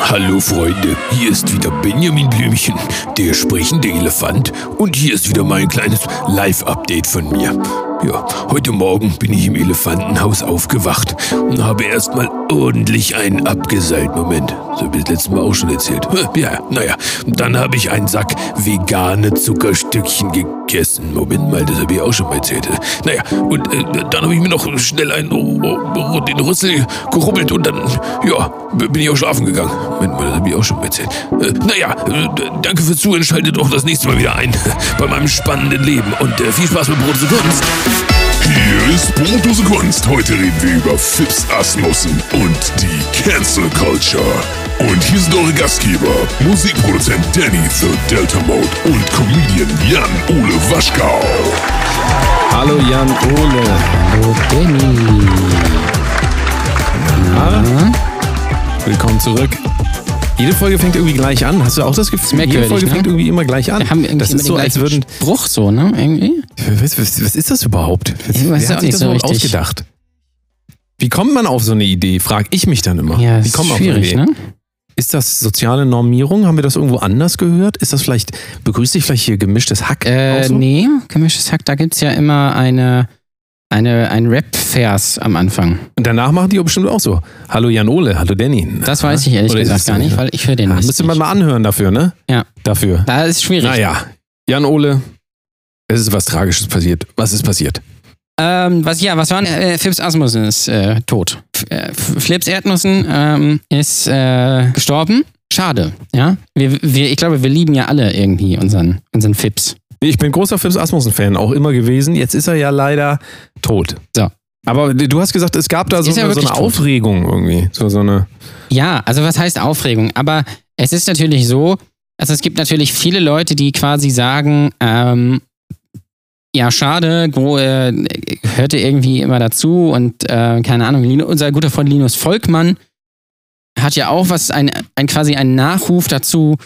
Hallo Freunde, hier ist wieder Benjamin Blümchen, der sprechende Elefant und hier ist wieder mein kleines Live-Update von mir. Ja, heute Morgen bin ich im Elefantenhaus aufgewacht und habe erstmal ordentlich einen abgeseilt. Moment, so habe ich das letzte Mal auch schon erzählt. Ja, naja, dann habe ich einen Sack vegane Zuckerstückchen gegessen. Moment mal, das habe ich auch schon mal erzählt. Naja, und äh, dann habe ich mir noch schnell einen den Rüssel gerubbelt und dann, ja, bin ich auch schlafen gegangen. Moment mal, das habe ich auch schon mal erzählt. Äh, naja, äh, danke fürs Zuhören, schaltet auch das nächste Mal wieder ein bei meinem spannenden Leben und äh, viel Spaß mit Brot und Kunst. Hier ist Brotdose Kunst. Heute reden wir über Fips Asmussen und die Cancel Culture. Und hier sind eure Gastgeber, Musikproduzent Danny The Delta Mode und Comedian Jan-Ole Waschkau. Hallo Jan-Ole. Hallo Danny. Na? Willkommen zurück. Jede Folge fängt irgendwie gleich an. Hast du auch das Gefühl? Jede Folge ne? fängt irgendwie immer gleich an. Wir haben das ist so, als würden. Spruch so, ne? Irgendwie. Was, was, was ist das überhaupt? Weiß Wer hat sich das so überhaupt richtig. ausgedacht? Wie kommt man auf so eine Idee? Frag ich mich dann immer. Ja, Wie ist kommt man auf eine Idee? ne? Ist das soziale Normierung? Haben wir das irgendwo anders gehört? Ist das vielleicht, begrüßt dich vielleicht hier gemischtes Hack? Äh, so? nee, gemischtes Hack, da gibt's ja immer eine, eine, ein Rap-Vers am Anfang. Und danach machen die auch bestimmt auch so. Hallo Janole, hallo Danny. Das weiß ich ehrlich Oder gesagt es gar nicht, weil ich höre den Ja, nicht. müsste man mal anhören dafür, ne? Ja. Dafür. Da ist schwierig. Naja, Jan-Ole, es ist was Tragisches passiert. Was ist passiert? Ähm, was, ja, was war denn? Äh, Phipps Asmussen ist äh, tot. F äh, Flips Erdnussen ähm, ist äh, gestorben. Schade, ja. Wir, wir, ich glaube, wir lieben ja alle irgendwie unseren, unseren Phipps. Ich bin großer Phipps Asmussen-Fan, auch immer gewesen. Jetzt ist er ja leider tot. So. Aber du hast gesagt, es gab da so, so eine tot? Aufregung irgendwie. So, so eine. Ja, also was heißt Aufregung? Aber es ist natürlich so, also es gibt natürlich viele Leute, die quasi sagen, ähm, ja, schade, Gro äh, hörte irgendwie immer dazu und äh, keine Ahnung, Lino, unser guter Freund Linus Volkmann hat ja auch was, ein, ein quasi einen Nachruf dazu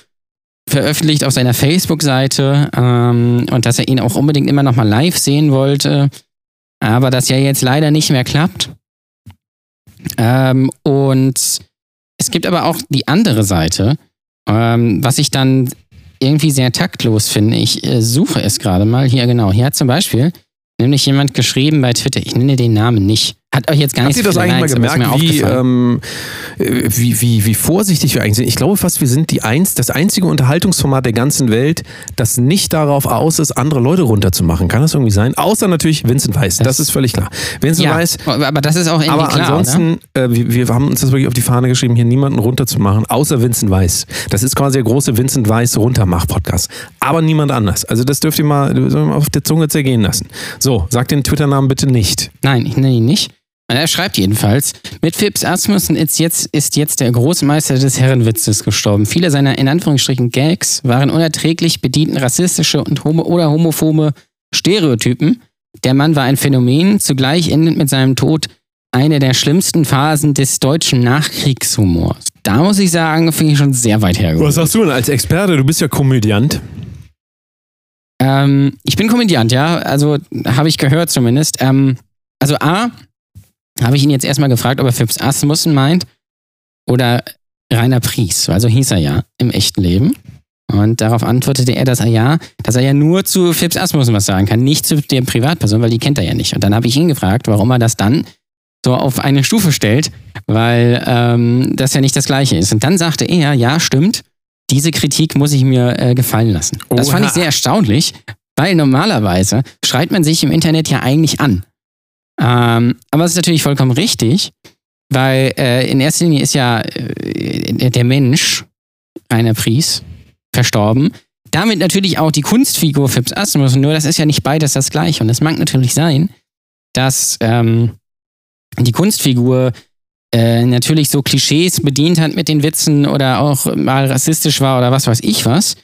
veröffentlicht auf seiner Facebook-Seite ähm, und dass er ihn auch unbedingt immer noch mal live sehen wollte, aber das ja jetzt leider nicht mehr klappt. Ähm, und es gibt aber auch die andere Seite, ähm, was ich dann irgendwie sehr taktlos finde. Ich äh, suche es gerade mal. Hier, genau. Hier hat zum Beispiel nämlich jemand geschrieben bei Twitter, ich nenne den Namen nicht. Hat euch jetzt gar Habt nicht ihr das so eigentlich mal gemerkt, wie, ähm, äh, wie, wie, wie vorsichtig wir eigentlich sind? Ich glaube fast, wir sind die eins, das einzige Unterhaltungsformat der ganzen Welt, das nicht darauf aus ist, andere Leute runterzumachen. Kann das irgendwie sein? Außer natürlich Vincent Weiss. Das, Das- ist völlig klar. Vincent ja, Weiss aber das ist auch irgendwie Aber klar, oder? ansonsten, äh, wir, wir haben uns das wirklich auf die Fahne geschrieben, hier niemanden runterzumachen, außer Vincent Weiss. Das ist quasi der große Vincent Weiss Runtermach-Podcast. Aber niemand anders. Also das dürft ihr mal, dürft ihr mal auf der Zunge zergehen lassen. So, sagt den Twitter-Namen bitte nicht. Nein, ich nenne ihn nicht. Und er schreibt jedenfalls, mit Phipps Asmussen ist jetzt, ist jetzt der Großmeister des Herrenwitzes gestorben. Viele seiner in Anführungsstrichen Gags waren unerträglich, bedienten rassistische und homo oder homophobe Stereotypen. Der Mann war ein Phänomen, zugleich endet mit seinem Tod eine der schlimmsten Phasen des deutschen Nachkriegshumors. Da muss ich sagen, finde ich schon sehr weit hergeholt. Was sagst du denn als Experte? Du bist ja Komödiant. Ähm, ich bin Komödiant, ja. Also habe ich gehört zumindest. Ähm, also A, habe ich ihn jetzt erstmal gefragt, ob er Phipps Asmussen meint oder Rainer Pries. Also hieß er ja im echten Leben. Und darauf antwortete er, dass er ja, dass er ja nur zu Phipps Asmussen was sagen kann, nicht zu der Privatperson, weil die kennt er ja nicht. Und dann habe ich ihn gefragt, warum er das dann so auf eine Stufe stellt, weil ähm, das ja nicht das Gleiche ist. Und dann sagte er, ja, stimmt, diese Kritik muss ich mir äh, gefallen lassen. Das fand Oha. ich sehr erstaunlich, weil normalerweise schreit man sich im Internet ja eigentlich an. Ähm, aber es ist natürlich vollkommen richtig, weil äh, in erster Linie ist ja äh, der Mensch, Rainer Pries, verstorben. Damit natürlich auch die Kunstfigur Phipps Asmussen, nur das ist ja nicht beides das gleiche. Und es mag natürlich sein, dass ähm, die Kunstfigur äh, natürlich so Klischees bedient hat mit den Witzen oder auch mal rassistisch war oder was weiß ich was.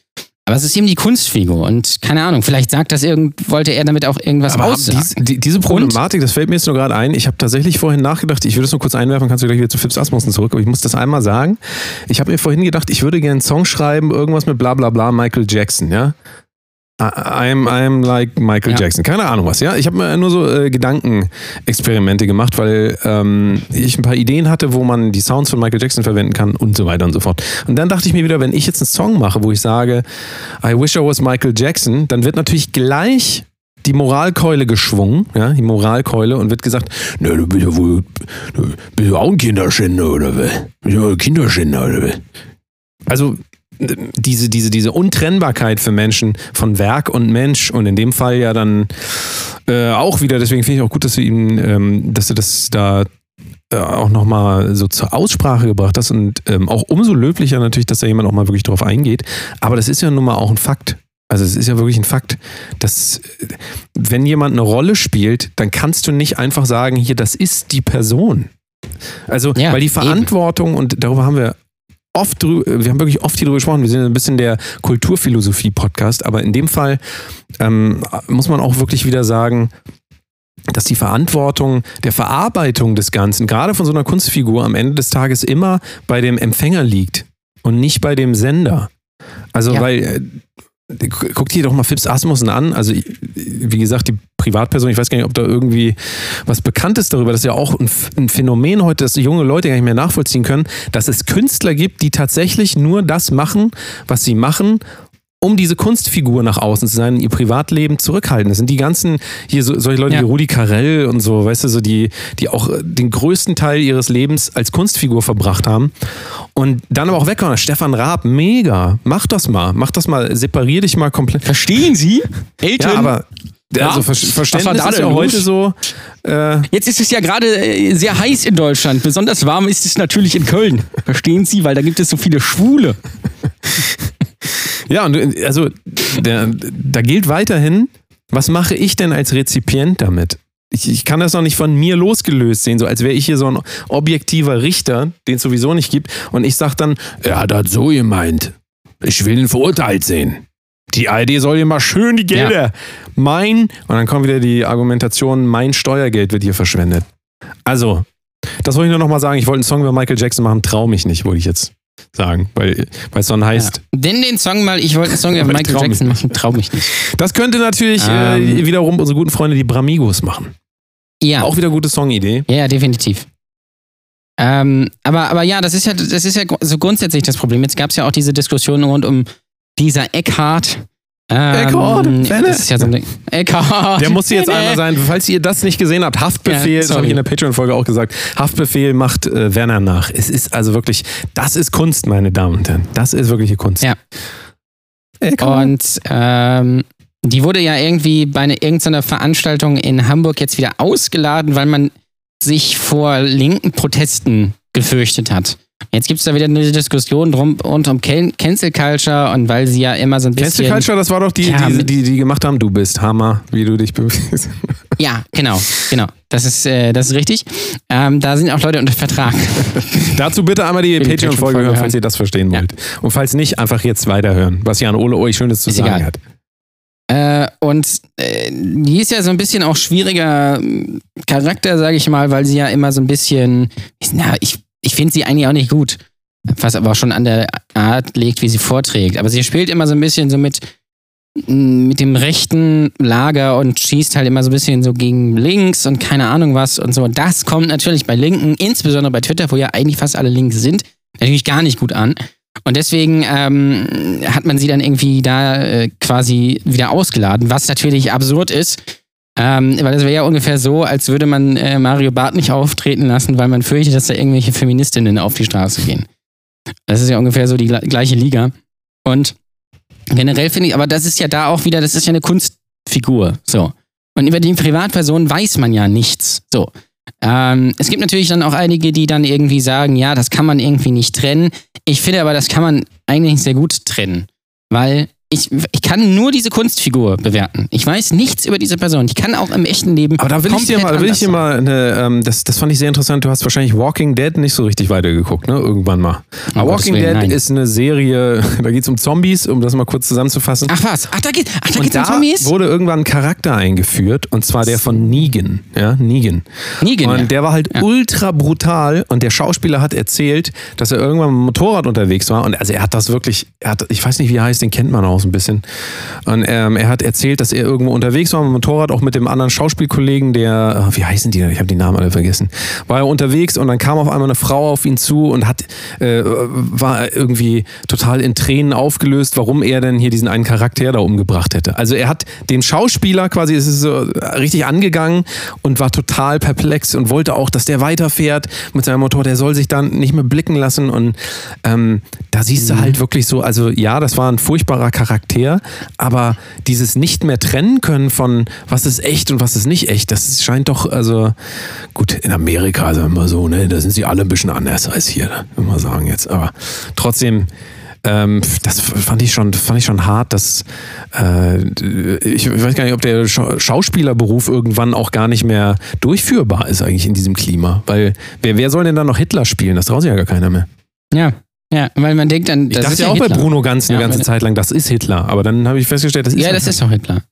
Aber es ist eben die Kunstfigur und keine Ahnung, vielleicht sagt das irgend, wollte er damit auch irgendwas Aber aussagen. dies, die, diese Problematik, das fällt mir jetzt nur gerade ein. Ich habe tatsächlich vorhin nachgedacht, ich würde es nur kurz einwerfen, kannst du gleich wieder zu Phipps Asmussen zurück, aber ich muss das einmal sagen. Ich habe mir vorhin gedacht, ich würde gerne einen Song schreiben, irgendwas mit bla bla bla Michael Jackson, ja? I'm, I'm like Michael Ja. Jackson. Keine Ahnung was, ja. Ich habe mir nur so äh, Gedankenexperimente gemacht, weil ähm, ich ein paar Ideen hatte, wo man die Sounds von Michael Jackson verwenden kann und so weiter und so fort. Und dann dachte ich mir wieder, wenn ich jetzt einen Song mache, wo ich sage, I wish I was Michael Jackson, dann wird natürlich gleich die Moralkeule geschwungen, ja, die Moralkeule und wird gesagt, na, du bist ja wohl, du bist ja auch ein Kinderschänder oder was? Bist ja wohl ein Kinderschänder oder was? Also diese, diese, diese Untrennbarkeit für Menschen von Werk und Mensch und in dem Fall ja dann äh, auch wieder, deswegen finde ich auch gut, dass du ihn, ähm, dass du das da äh, auch nochmal so zur Aussprache gebracht hast und ähm, auch umso löblicher natürlich, dass da jemand auch mal wirklich drauf eingeht. Aber das ist ja nun mal auch ein Fakt. Also es ist ja wirklich ein Fakt, dass äh, wenn jemand eine Rolle spielt, dann kannst du nicht einfach sagen, hier, das ist die Person. Also, Ja, weil die eben. Verantwortung, und darüber haben wir oft drü- wir haben wirklich oft hier drüber gesprochen, wir sind ein bisschen der Kulturphilosophie-Podcast, aber in dem Fall ähm, muss man auch wirklich wieder sagen, dass die Verantwortung der Verarbeitung des Ganzen, gerade von so einer Kunstfigur, am Ende des Tages immer bei dem Empfänger liegt und nicht bei dem Sender. Also, Ja. weil, äh, gu- guck dir doch mal Phipps Asmussen an. Also, wie gesagt, die Privatperson, ich weiß gar nicht, ob da irgendwie was bekannt ist darüber. Das ist ja auch ein, Phänomen heute, dass junge Leute gar nicht mehr nachvollziehen können, dass es Künstler gibt, die tatsächlich nur das machen, was sie machen, um diese Kunstfigur nach außen zu sein, ihr Privatleben zurückhalten. Das sind die ganzen, hier so, solche Leute Ja. wie Rudi Carell und so, weißt du, so die, die auch äh, den größten Teil ihres Lebens als Kunstfigur verbracht haben. Und dann aber auch wegkommen. Stefan Raab, mega. Mach das mal. Mach das mal. Separier dich mal komplett. Verstehen Sie? Eltern? Ja, aber Ja? also Ver Verständnis ist ja heute so. Äh, Jetzt ist es ja gerade äh, sehr heiß in Deutschland. Besonders warm ist es natürlich in Köln. Verstehen Sie? Weil da gibt es so viele Schwule. Ja, und äh, also der, da gilt weiterhin, was mache ich denn als Rezipient damit? Ich, ich kann das noch nicht von mir losgelöst sehen, so als wäre ich hier so ein objektiver Richter, den es sowieso nicht gibt. Und ich sage dann, er hat das so gemeint. Ich will ihn verurteilt sehen. Die ARD soll hier mal schön die Gelder. Mein, und dann kommt wieder die Argumentation, mein Steuergeld wird hier verschwendet. Also, das wollte ich nur noch mal sagen. Ich wollte einen Song über Michael Jackson machen, trau mich nicht, wollte ich jetzt sagen. Weil, weil es dann heißt, Denn den Song mal, ich wollte einen Song über Michael trau Jackson machen, trau mich nicht. Das könnte natürlich äh, Ähm. wiederum unsere guten Freunde, die Bramigos, machen. Ja. Auch wieder gute Songidee. Ja, ja, definitiv. Ähm, aber, aber ja, das ist ja, das ist ja so grundsätzlich das Problem. Jetzt gab es ja auch diese Diskussion rund um dieser Eckhart. Ähm, das ist ja so ein Ding. Der musste jetzt einmal sein, falls ihr das nicht gesehen habt, Haftbefehl, Ja, das habe ich in der Patreon-Folge auch gesagt, Haftbefehl macht äh, Werner nach. Es ist also wirklich, das ist Kunst, meine Damen und Herren. Das ist wirkliche Kunst. Ja. Eckhart. Und ähm, die wurde ja irgendwie bei einer, irgendeiner Veranstaltung in Hamburg jetzt wieder ausgeladen, weil man sich vor linken Protesten gefürchtet hat. Jetzt gibt es da wieder eine Diskussion drum, rund um Can Cancel Culture und weil sie ja immer so ein bisschen. Culture? Das war doch die, Ja, die, die, die gemacht haben, du bist Hammer, wie du dich bewegst. Ja, genau, genau. Das ist, äh, das ist richtig. Ähm, da sind auch Leute unter Vertrag. Dazu bitte einmal die Patreon-Folge hören, falls ihr das verstehen Ja. wollt. Und falls nicht, einfach jetzt weiterhören, was Jan Ole euch Schönes zu Ist sagen egal. hat. Äh, und äh, die ist ja so ein bisschen auch schwieriger ähm, Charakter, sage ich mal, weil sie ja immer so ein bisschen, na, ich, ich finde sie eigentlich auch nicht gut, was aber auch schon an der Art liegt, wie sie vorträgt. Aber sie spielt immer so ein bisschen so mit, m, mit dem rechten Lager und schießt halt immer so ein bisschen so gegen links und keine Ahnung was und so. Und das kommt natürlich bei Linken, insbesondere bei Twitter, wo ja eigentlich fast alle links sind, natürlich gar nicht gut an. Und deswegen ähm, hat man sie dann irgendwie da äh, quasi wieder ausgeladen, was natürlich absurd ist. Ähm, weil das wäre ja ungefähr so, als würde man äh, Mario Barth nicht auftreten lassen, weil man fürchtet, dass da irgendwelche Feministinnen auf die Straße gehen. Das ist ja ungefähr so die gle- gleiche Liga. Und generell finde ich, aber das ist ja da auch wieder, das ist ja eine Kunstfigur. So. Und über die Privatperson weiß man ja nichts. So. Ähm, es gibt natürlich dann auch einige, die dann irgendwie sagen, ja, das kann man irgendwie nicht trennen. Ich finde aber, das kann man eigentlich sehr gut trennen. Weil ich, ich kann nur diese Kunstfigur bewerten. Ich weiß nichts über diese Person. Ich kann auch im echten Leben. Aber da will ich dir mal, will ich dir mal eine, ähm, das, das fand ich sehr interessant. Du hast wahrscheinlich Walking Dead nicht so richtig weitergeguckt, ne? Irgendwann mal. A Gottes Walking Dead nein. ist eine Serie, da geht es um Zombies, um das mal kurz zusammenzufassen. Ach was? Ach, da geht ach, da und geht's um da Zombies? wurde irgendwann ein Charakter eingeführt, und zwar der von Negan. Ja, Negan. Negan, Und ja. der war halt ultra brutal und der Schauspieler hat erzählt, dass er irgendwann mit dem Motorrad unterwegs war. Und also er hat das wirklich, er hat, ich weiß nicht, wie er heißt, den kennt man auch so ein bisschen. Und ähm, er hat erzählt, dass er irgendwo unterwegs war mit dem Motorrad, auch mit dem anderen Schauspielkollegen, der, ah, wie heißen die denn? Ich habe die Namen alle vergessen. War er unterwegs und dann kam auf einmal eine Frau auf ihn zu und hat, äh, war irgendwie total in Tränen aufgelöst, warum er denn hier diesen einen Charakter da umgebracht hätte. Also er hat den Schauspieler quasi, es ist so richtig angegangen und war total perplex und wollte auch, dass der weiterfährt mit seinem Motor. Der soll sich dann nicht mehr blicken lassen und ähm, da siehst du halt wirklich so, also ja, das war ein furchtbarer Charakter, aber dieses nicht mehr trennen können von was ist echt und was ist nicht echt, das scheint doch, also gut, in Amerika sagen wir so, ne, da sind sie alle ein bisschen anders als hier, ne, würde man sagen jetzt, aber trotzdem ähm, das fand ich schon, fand ich schon hart, dass äh, ich weiß gar nicht, ob der Scha Schauspielerberuf irgendwann auch gar nicht mehr durchführbar ist eigentlich in diesem Klima. Weil wer, wer soll denn dann noch Hitler spielen? Das traut sich ja gar keiner mehr. Ja. Ja, weil man denkt dann, Ich das dachte ist ja auch Hitler. bei Bruno Ganz eine Ja, ganze Zeit lang, das ist Hitler. Aber dann habe ich festgestellt, das ist Ja, das ist doch Hitler.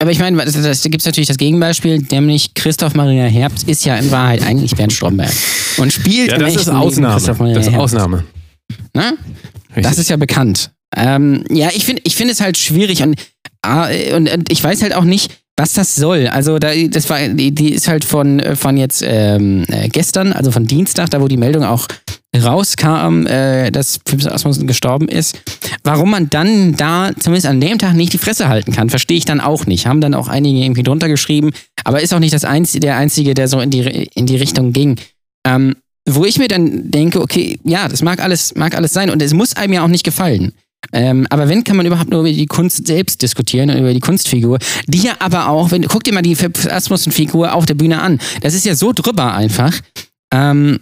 Aber ich meine, das, das, da gibt es natürlich das Gegenbeispiel, nämlich Christoph Maria Herbst ist ja in Wahrheit eigentlich Bernd Stromberg. Und spielt Ja, das ist Ausnahme. Christoph Maria Das ist Herbst. Ausnahme. Ne? Das ist ja bekannt. Ähm, ja, ich finde ich finde es halt schwierig und, ah, und, und ich weiß halt auch nicht, was das soll. Also da, das war, die, die ist halt von, äh, von jetzt ähm, äh, gestern, also von Dienstag, da wo die Meldung auch rauskam, äh, dass Phipps Asmussen gestorben ist. Warum man dann da zumindest an dem Tag nicht die Fresse halten kann, verstehe ich dann auch nicht. Haben dann auch einige irgendwie drunter geschrieben, aber ist auch nicht das einzige, der einzige, der so in die, in die Richtung ging. Ähm, wo ich mir dann denke, okay, ja, das mag alles, mag alles sein und es muss einem ja auch nicht gefallen. Ähm, aber wenn, kann man überhaupt nur über die Kunst selbst diskutieren und über die Kunstfigur, die ja aber auch, wenn, guck dir mal die Asmussen-Figur auf der Bühne an. Das ist ja so drüber einfach, ähm,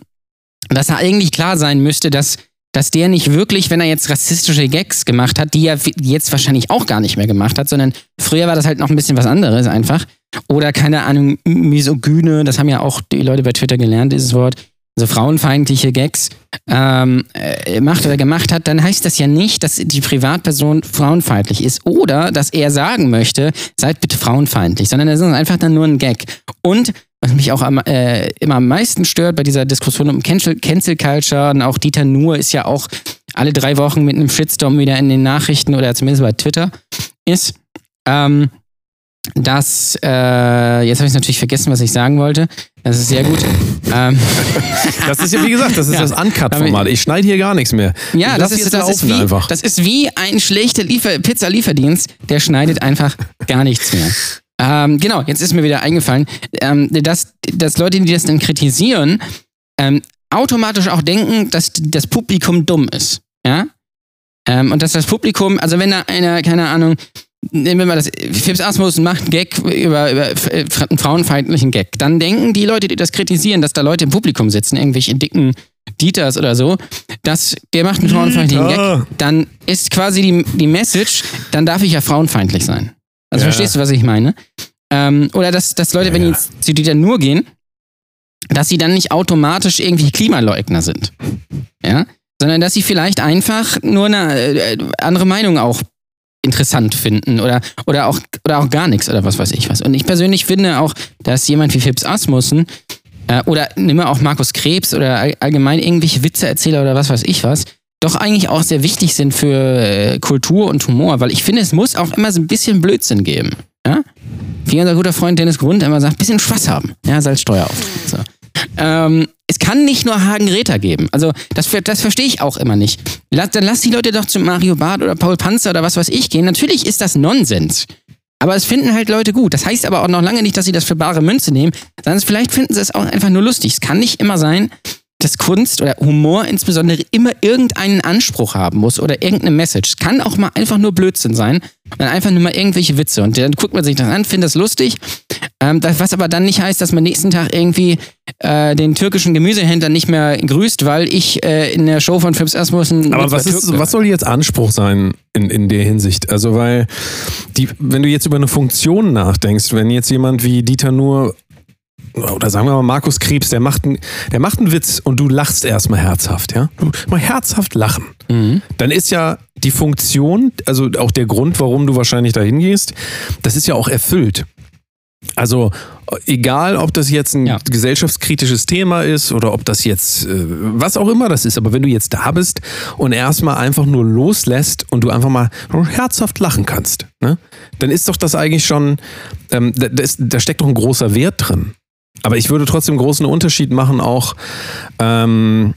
dass er eigentlich klar sein müsste, dass, dass der nicht wirklich, wenn er jetzt rassistische Gags gemacht hat, die er jetzt wahrscheinlich auch gar nicht mehr gemacht hat, sondern früher war das halt noch ein bisschen was anderes einfach. Oder keine Ahnung, misogyne, das haben ja auch die Leute bei Twitter gelernt, dieses Wort also frauenfeindliche Gags ähm, äh, macht oder gemacht hat, dann heißt das ja nicht, dass die Privatperson frauenfeindlich ist oder dass er sagen möchte, seid bitte frauenfeindlich, sondern das ist einfach dann nur ein Gag. Und was mich auch am, äh, immer am meisten stört bei dieser Diskussion um Cancel, Cancel Culture und auch Dieter Nuhr ist ja auch alle drei Wochen mit einem Shitstorm wieder in den Nachrichten oder zumindest bei Twitter ist, ähm, dass, äh, jetzt habe ich natürlich vergessen, was ich sagen wollte. Das ist sehr gut. ähm, Das ist ja, wie gesagt, das ist Ja. das Uncut-Format. Ich schneide hier gar nichts mehr. Ja, das ist, das, ist wie, einfach. das ist wie ein schlechter Liefer Pizza-Lieferdienst, der schneidet einfach gar nichts mehr. Ähm, genau, jetzt ist mir wieder eingefallen, ähm, dass, dass Leute, die das dann kritisieren, ähm, automatisch auch denken, dass das Publikum dumm ist. Ja? Ähm, und dass das Publikum, also wenn da einer, keine Ahnung, nehmen wir mal das, Phipps Asmussen macht einen Gag über, über äh, einen frauenfeindlichen Gag, dann denken die Leute, die das kritisieren, dass da Leute im Publikum sitzen, irgendwelche dicken Dieters oder so, dass der macht einen frauenfeindlichen. Gag, dann ist quasi die, die Message, dann darf ich ja frauenfeindlich sein. Also Ja. verstehst du, was ich meine? Ähm, oder dass, dass Leute, wenn die Ja. zu Dieter nur gehen, dass sie dann nicht automatisch irgendwie Klimaleugner sind. Ja? Sondern dass sie vielleicht einfach nur eine äh, andere Meinung auch interessant finden oder, oder, auch, oder auch gar nichts oder was weiß ich was. Und ich persönlich finde auch, dass jemand wie Phipps Asmussen äh, oder nimm mal auch Markus Krebs oder all, allgemein irgendwelche Witzeerzähler oder was weiß ich was, doch eigentlich auch sehr wichtig sind für äh, Kultur und Humor, weil ich finde, es muss auch immer so ein bisschen Blödsinn geben. Ja? Wie unser guter Freund Dennis Grund immer sagt, bisschen Spaß haben. Ja, Salzsteuer auf. So. Ähm, es kann nicht nur Hagen Räther geben. Also, das, das verstehe ich auch immer nicht. Lass, dann lass die Leute doch zu Mario Barth oder Paul Panzer oder was weiß ich gehen. Natürlich ist das Nonsens. Aber es finden halt Leute gut. Das heißt aber auch noch lange nicht, dass sie das für bare Münze nehmen, sondern vielleicht finden sie es auch einfach nur lustig. Es kann nicht immer sein, dass Kunst oder Humor insbesondere immer irgendeinen Anspruch haben muss oder irgendeine Message. Es kann auch mal einfach nur Blödsinn sein und einfach nur mal irgendwelche Witze. Und dann guckt man sich das an, findet das lustig. Ähm, das, was aber dann nicht heißt, dass man nächsten Tag irgendwie äh, den türkischen Gemüsehändler nicht mehr grüßt, weil ich äh, in der Show von Phipps Asmussen. Aber mit was, ist, was soll jetzt Anspruch sein in, in der Hinsicht? Also, weil, die, wenn du jetzt über eine Funktion nachdenkst, wenn jetzt jemand wie Dieter nur oder sagen wir mal Markus Krebs, der macht, einen, der macht einen Witz und du lachst erstmal herzhaft, ja? Du mal herzhaft lachen. Dann ist ja die Funktion, also auch der Grund, warum du wahrscheinlich dahin gehst, das ist ja auch erfüllt. Also egal, ob das jetzt ein Ja. gesellschaftskritisches Thema ist oder ob das jetzt äh, was auch immer das ist, aber wenn du jetzt da bist und erstmal einfach nur loslässt und du einfach mal herzhaft lachen kannst, ne, dann ist doch das eigentlich schon, ähm, da, da, ist, da steckt doch ein großer Wert drin. Aber ich würde trotzdem großen Unterschied machen, auch ähm,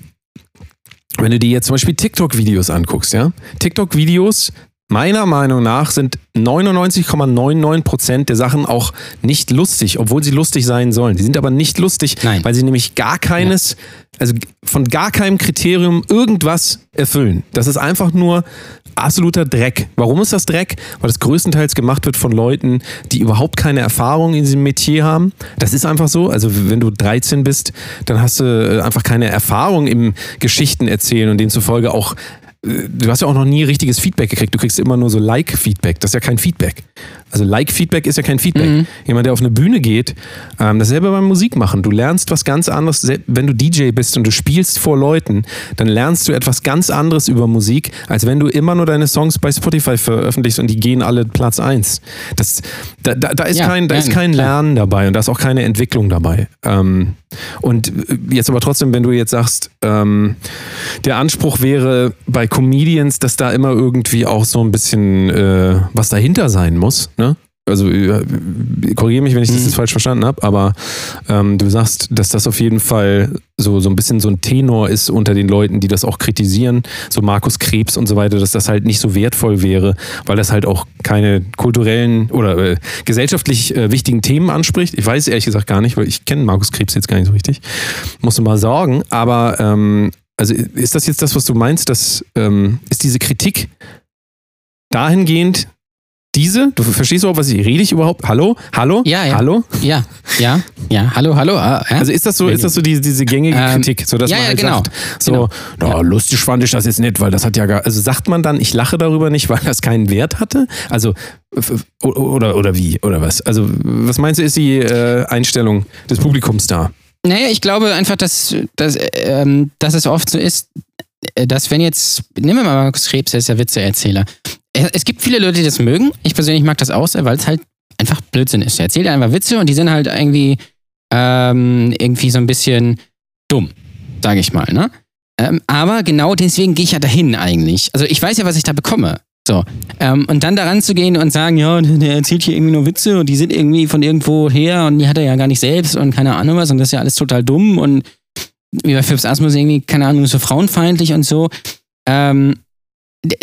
wenn du dir jetzt zum Beispiel TikTok-Videos anguckst, ja. TikTok-Videos, meiner Meinung nach, sind 99,99% der Sachen auch nicht lustig, obwohl sie lustig sein sollen. Die sind aber nicht lustig, Nein. weil sie nämlich gar keines, also von gar keinem Kriterium irgendwas erfüllen. Das ist einfach nur absoluter Dreck. Warum ist das Dreck? Weil das größtenteils gemacht wird von Leuten, die überhaupt keine Erfahrung in diesem Metier haben. Das ist einfach so. Also wenn du 13 bist, dann hast du äh, einfach keine Erfahrung im Geschichten erzählen und demzufolge auch äh, Du hast ja auch noch nie richtiges Feedback gekriegt. Du kriegst immer nur so Like-Feedback. Das ist ja kein Feedback. Also Like-Feedback ist ja kein Feedback. Jemand, der auf eine Bühne geht, ähm, dasselbe beim Musikmachen. Du lernst was ganz anderes. Wenn du DJ bist und du spielst vor Leuten, dann lernst du etwas ganz anderes über Musik, als wenn du immer nur deine Songs bei Spotify veröffentlichst und die gehen alle Platz 1. Das, da, da, da ist Ja, kein, da ist kein klar. Lernen dabei und da ist auch keine Entwicklung dabei. Ähm, und äh, jetzt aber trotzdem, wenn du jetzt sagst, ähm, der Anspruch wäre bei Comedians, dass da immer irgendwie auch so ein bisschen äh, was dahinter sein muss, ne? Also äh, korrigiere mich, wenn ich das Mhm. jetzt falsch verstanden habe, aber ähm, du sagst, dass das auf jeden Fall so, so ein bisschen so ein Tenor ist unter den Leuten, die das auch kritisieren, so Markus Krebs und so weiter, dass das halt nicht so wertvoll wäre, weil das halt auch keine kulturellen oder äh, gesellschaftlich äh, wichtigen Themen anspricht. Ich weiß ehrlich gesagt gar nicht, weil ich kenne Markus Krebs jetzt gar nicht so richtig. Musst du mal sorgen, aber ähm, also ist das jetzt das, was du meinst, dass ähm, ist diese Kritik dahingehend diese? Du verstehst überhaupt, was ich rede ich überhaupt? Hallo? Hallo? Ja, ja. Hallo? Ja, ja, ja. Hallo, hallo. ah, ja? Also ist das so, ist das so diese, diese gängige Ähm, Kritik, so dass ja, man ja, halt genau. sagt, so, na, lustig fand ich das jetzt nicht, weil das hat ja gar, also sagt man dann, ich lache darüber nicht, weil das keinen Wert hatte? Also oder oder wie oder was? Also was meinst du, ist die äh, Einstellung des Publikums da? Naja, ich glaube einfach, dass, dass, ähm, dass es oft so ist, äh, dass wenn jetzt, nehmen wir mal Markus Krebs, der ist ja Witzeerzähler. Es gibt viele Leute, die das mögen. Ich persönlich mag das auch sehr, weil es halt einfach Blödsinn ist. Er erzählt einfach Witze und die sind halt irgendwie, ähm, irgendwie so ein bisschen dumm, sage ich mal. Ne? Ähm, aber genau deswegen gehe ich ja dahin eigentlich. Also ich weiß ja, was ich da bekomme. So. Ähm, und dann daran zu gehen und sagen, ja, der erzählt hier irgendwie nur Witze und die sind irgendwie von irgendwo her und die hat er ja gar nicht selbst und keine Ahnung was und das ist ja alles total dumm und wie bei Phipps Asmus irgendwie, keine Ahnung, so frauenfeindlich und so. Ähm,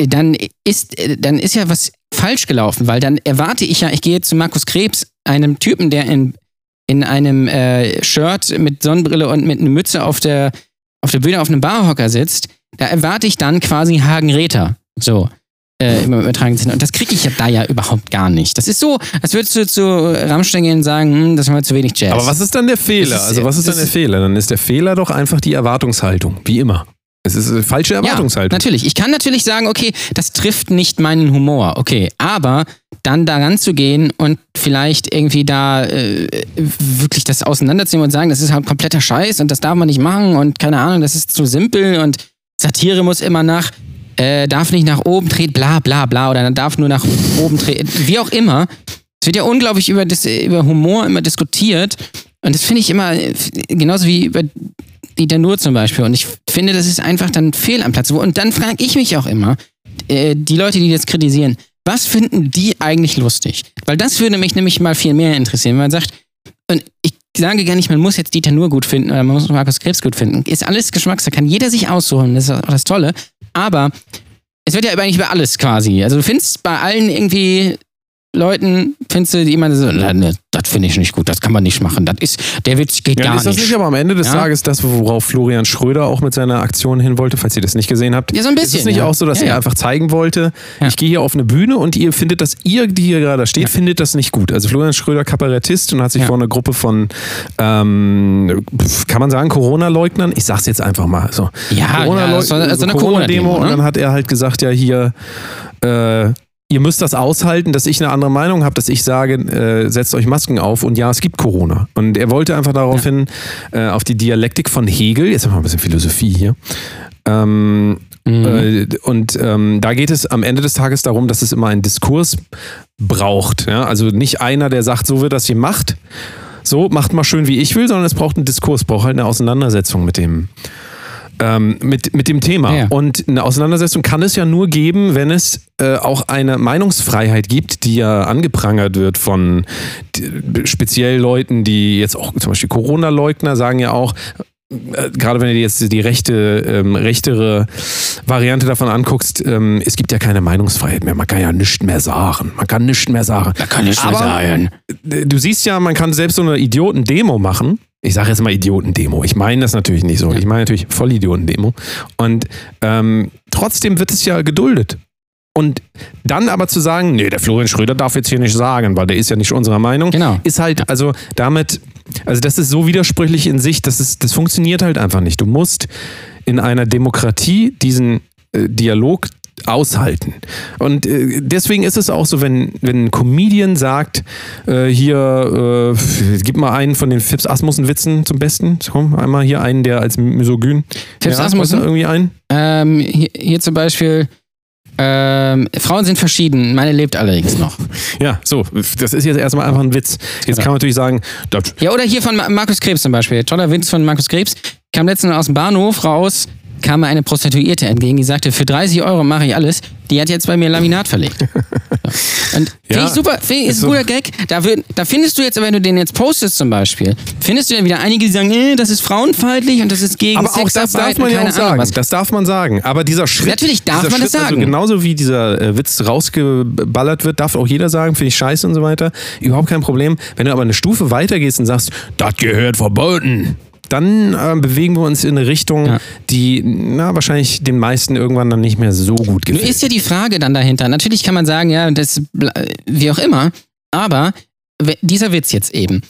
dann ist, dann ist ja was falsch gelaufen, weil dann erwarte ich ja, ich gehe zu Markus Krebs, einem Typen, der in, in einem äh, Shirt mit Sonnenbrille und mit einer Mütze auf der, auf der Bühne auf einem Barhocker sitzt, da erwarte ich dann quasi Hagen Räther. So. Äh, im übertragenen Sinne. Und das kriege ich ja da ja überhaupt gar nicht. Das ist so, als würdest du zu Rammstein gehen und sagen, hm, das war zu wenig Jazz. Aber was ist dann der Fehler? Ist- also was ist dann der Fehler? Dann ist der Fehler doch einfach die Erwartungshaltung, wie immer. Es ist eine falsche Ja, Erwartungshaltung. natürlich. Ich kann natürlich sagen, okay, das trifft nicht meinen Humor, okay. Aber dann daran zu gehen und vielleicht irgendwie da äh, wirklich das auseinanderziehen und sagen, das ist halt kompletter Scheiß und das darf man nicht machen und keine Ahnung, das ist zu simpel und Satire muss immer nach, äh, darf nicht nach oben treten, bla bla bla oder dann darf nur nach oben treten, wie auch immer. Es wird ja unglaublich über, das, über Humor immer diskutiert und das finde ich immer äh, genauso wie über Dieter Nur zum Beispiel. Und ich finde, das ist einfach dann fehl am Platz. Und dann frage ich mich auch immer, äh, die Leute, die das kritisieren, was finden die eigentlich lustig? Weil das würde mich nämlich mal viel mehr interessieren, wenn man sagt, und ich sage gar nicht, man muss jetzt Dieter Nur gut finden oder man muss Markus Krebs gut finden. Ist alles Geschmackssache, kann jeder sich aussuchen, das ist auch das Tolle. Aber es wird ja eigentlich über alles quasi. Also du findest bei allen irgendwie Leuten, findest du jemanden so, "Na, ne, das finde ich nicht gut, das kann man nicht machen. Das ist, der Witz geht Ja, gar ist das nicht. nicht aber am Ende des Ja. Tages das, worauf Florian Schröder auch mit seiner Aktion hin wollte, falls ihr das nicht gesehen habt? Ja, so ein Ist es bisschen, nicht ja. auch so, dass Ja, er einfach zeigen wollte, ich gehe hier auf eine Bühne und ihr findet das, ihr, die hier gerade steht, findet das nicht gut. Also Florian Schröder Kabarettist und hat sich vor einer Gruppe von, ähm, kann man sagen, Corona-Leugnern, ich sag's jetzt einfach mal so. Ja, ja, so- so eine Corona-Demo und ne? dann hat er halt gesagt, ja hier, äh, ihr müsst das aushalten, dass ich eine andere Meinung habe, dass ich sage, äh, setzt euch Masken auf und ja, es gibt Corona. Und er wollte einfach darauf hin, äh, auf die Dialektik von Hegel, jetzt haben wir ein bisschen Philosophie hier. Ähm, äh, und ähm, da geht es am Ende des Tages darum, dass es immer einen Diskurs braucht. Ja? Also nicht einer, der sagt, so wird das gemacht, so macht mal schön, wie ich will, sondern es braucht einen Diskurs, braucht halt eine Auseinandersetzung mit dem, ähm, mit, mit dem Thema. Ja. Und eine Auseinandersetzung kann es ja nur geben, wenn es äh, auch eine Meinungsfreiheit gibt, die ja angeprangert wird von die, speziell Leuten, die jetzt auch zum Beispiel Corona-Leugner sagen ja auch, äh, gerade wenn du dir jetzt die rechte, ähm, rechtere Variante davon anguckst, ähm, es gibt ja keine Meinungsfreiheit mehr. Man kann ja nichts mehr sagen. Man kann nichts mehr sagen. Man kann nichts mehr sagen. Du siehst ja, man kann selbst so eine Idioten-Demo machen. Ich sage jetzt mal Idiotendemo. Ich meine das natürlich nicht so. Ich meine natürlich Vollidioten-Demo. Und ähm, trotzdem wird es ja geduldet. Und dann aber zu sagen, nee, der Florian Schröder darf jetzt hier nicht sagen, weil der ist ja nicht unserer Meinung, Genau. ist halt, also damit, also das ist so widersprüchlich in sich, das, ist, das funktioniert halt einfach nicht. Du musst in einer Demokratie diesen äh, Dialog aushalten. Und äh, deswegen ist es auch so, wenn, wenn ein Comedian sagt, äh, hier, äh, gib mal einen von den Fips Asmussen-Witzen zum Besten. Komm, einmal hier einen, der als misogyn. Fips ja, Asmussen? irgendwie einen? Ähm, hier, hier zum Beispiel, ähm, Frauen sind verschieden, meine lebt allerdings noch. Ja, so, das ist jetzt erstmal einfach ein Witz. Jetzt kann man natürlich sagen, Ja, oder hier von Ma- Markus Krebs zum Beispiel. Toller Witz von Markus Krebs. Kam letztens aus dem Bahnhof raus, kam mir eine Prostituierte entgegen, die sagte, für 30 Euro mache ich alles. Die hat jetzt bei mir Laminat verlegt. So. Und finde Ja, ich super, find, ist ist ein so. guter Gag. Da, wird, da findest du jetzt, wenn du den jetzt postest zum Beispiel, findest du dann wieder einige, die sagen, äh, das ist frauenfeindlich und das ist gegen aber auch das darf man ja auch sagen. Ahnung. Das darf man sagen. Aber dieser Schritt. Natürlich darf man das Schritt, Also sagen. genauso wie dieser äh, Witz rausgeballert wird, darf auch jeder sagen, finde ich scheiße und so weiter. Überhaupt kein Problem. Wenn du aber eine Stufe weitergehst und sagst, das gehört verboten. Dann äh, bewegen wir uns in eine Richtung, Ja. die na, wahrscheinlich den meisten irgendwann dann nicht mehr so gut Nur gefällt. ist ja die Frage dann dahinter. Natürlich kann man sagen, ja, das, wie auch immer, aber dieser Witz jetzt eben,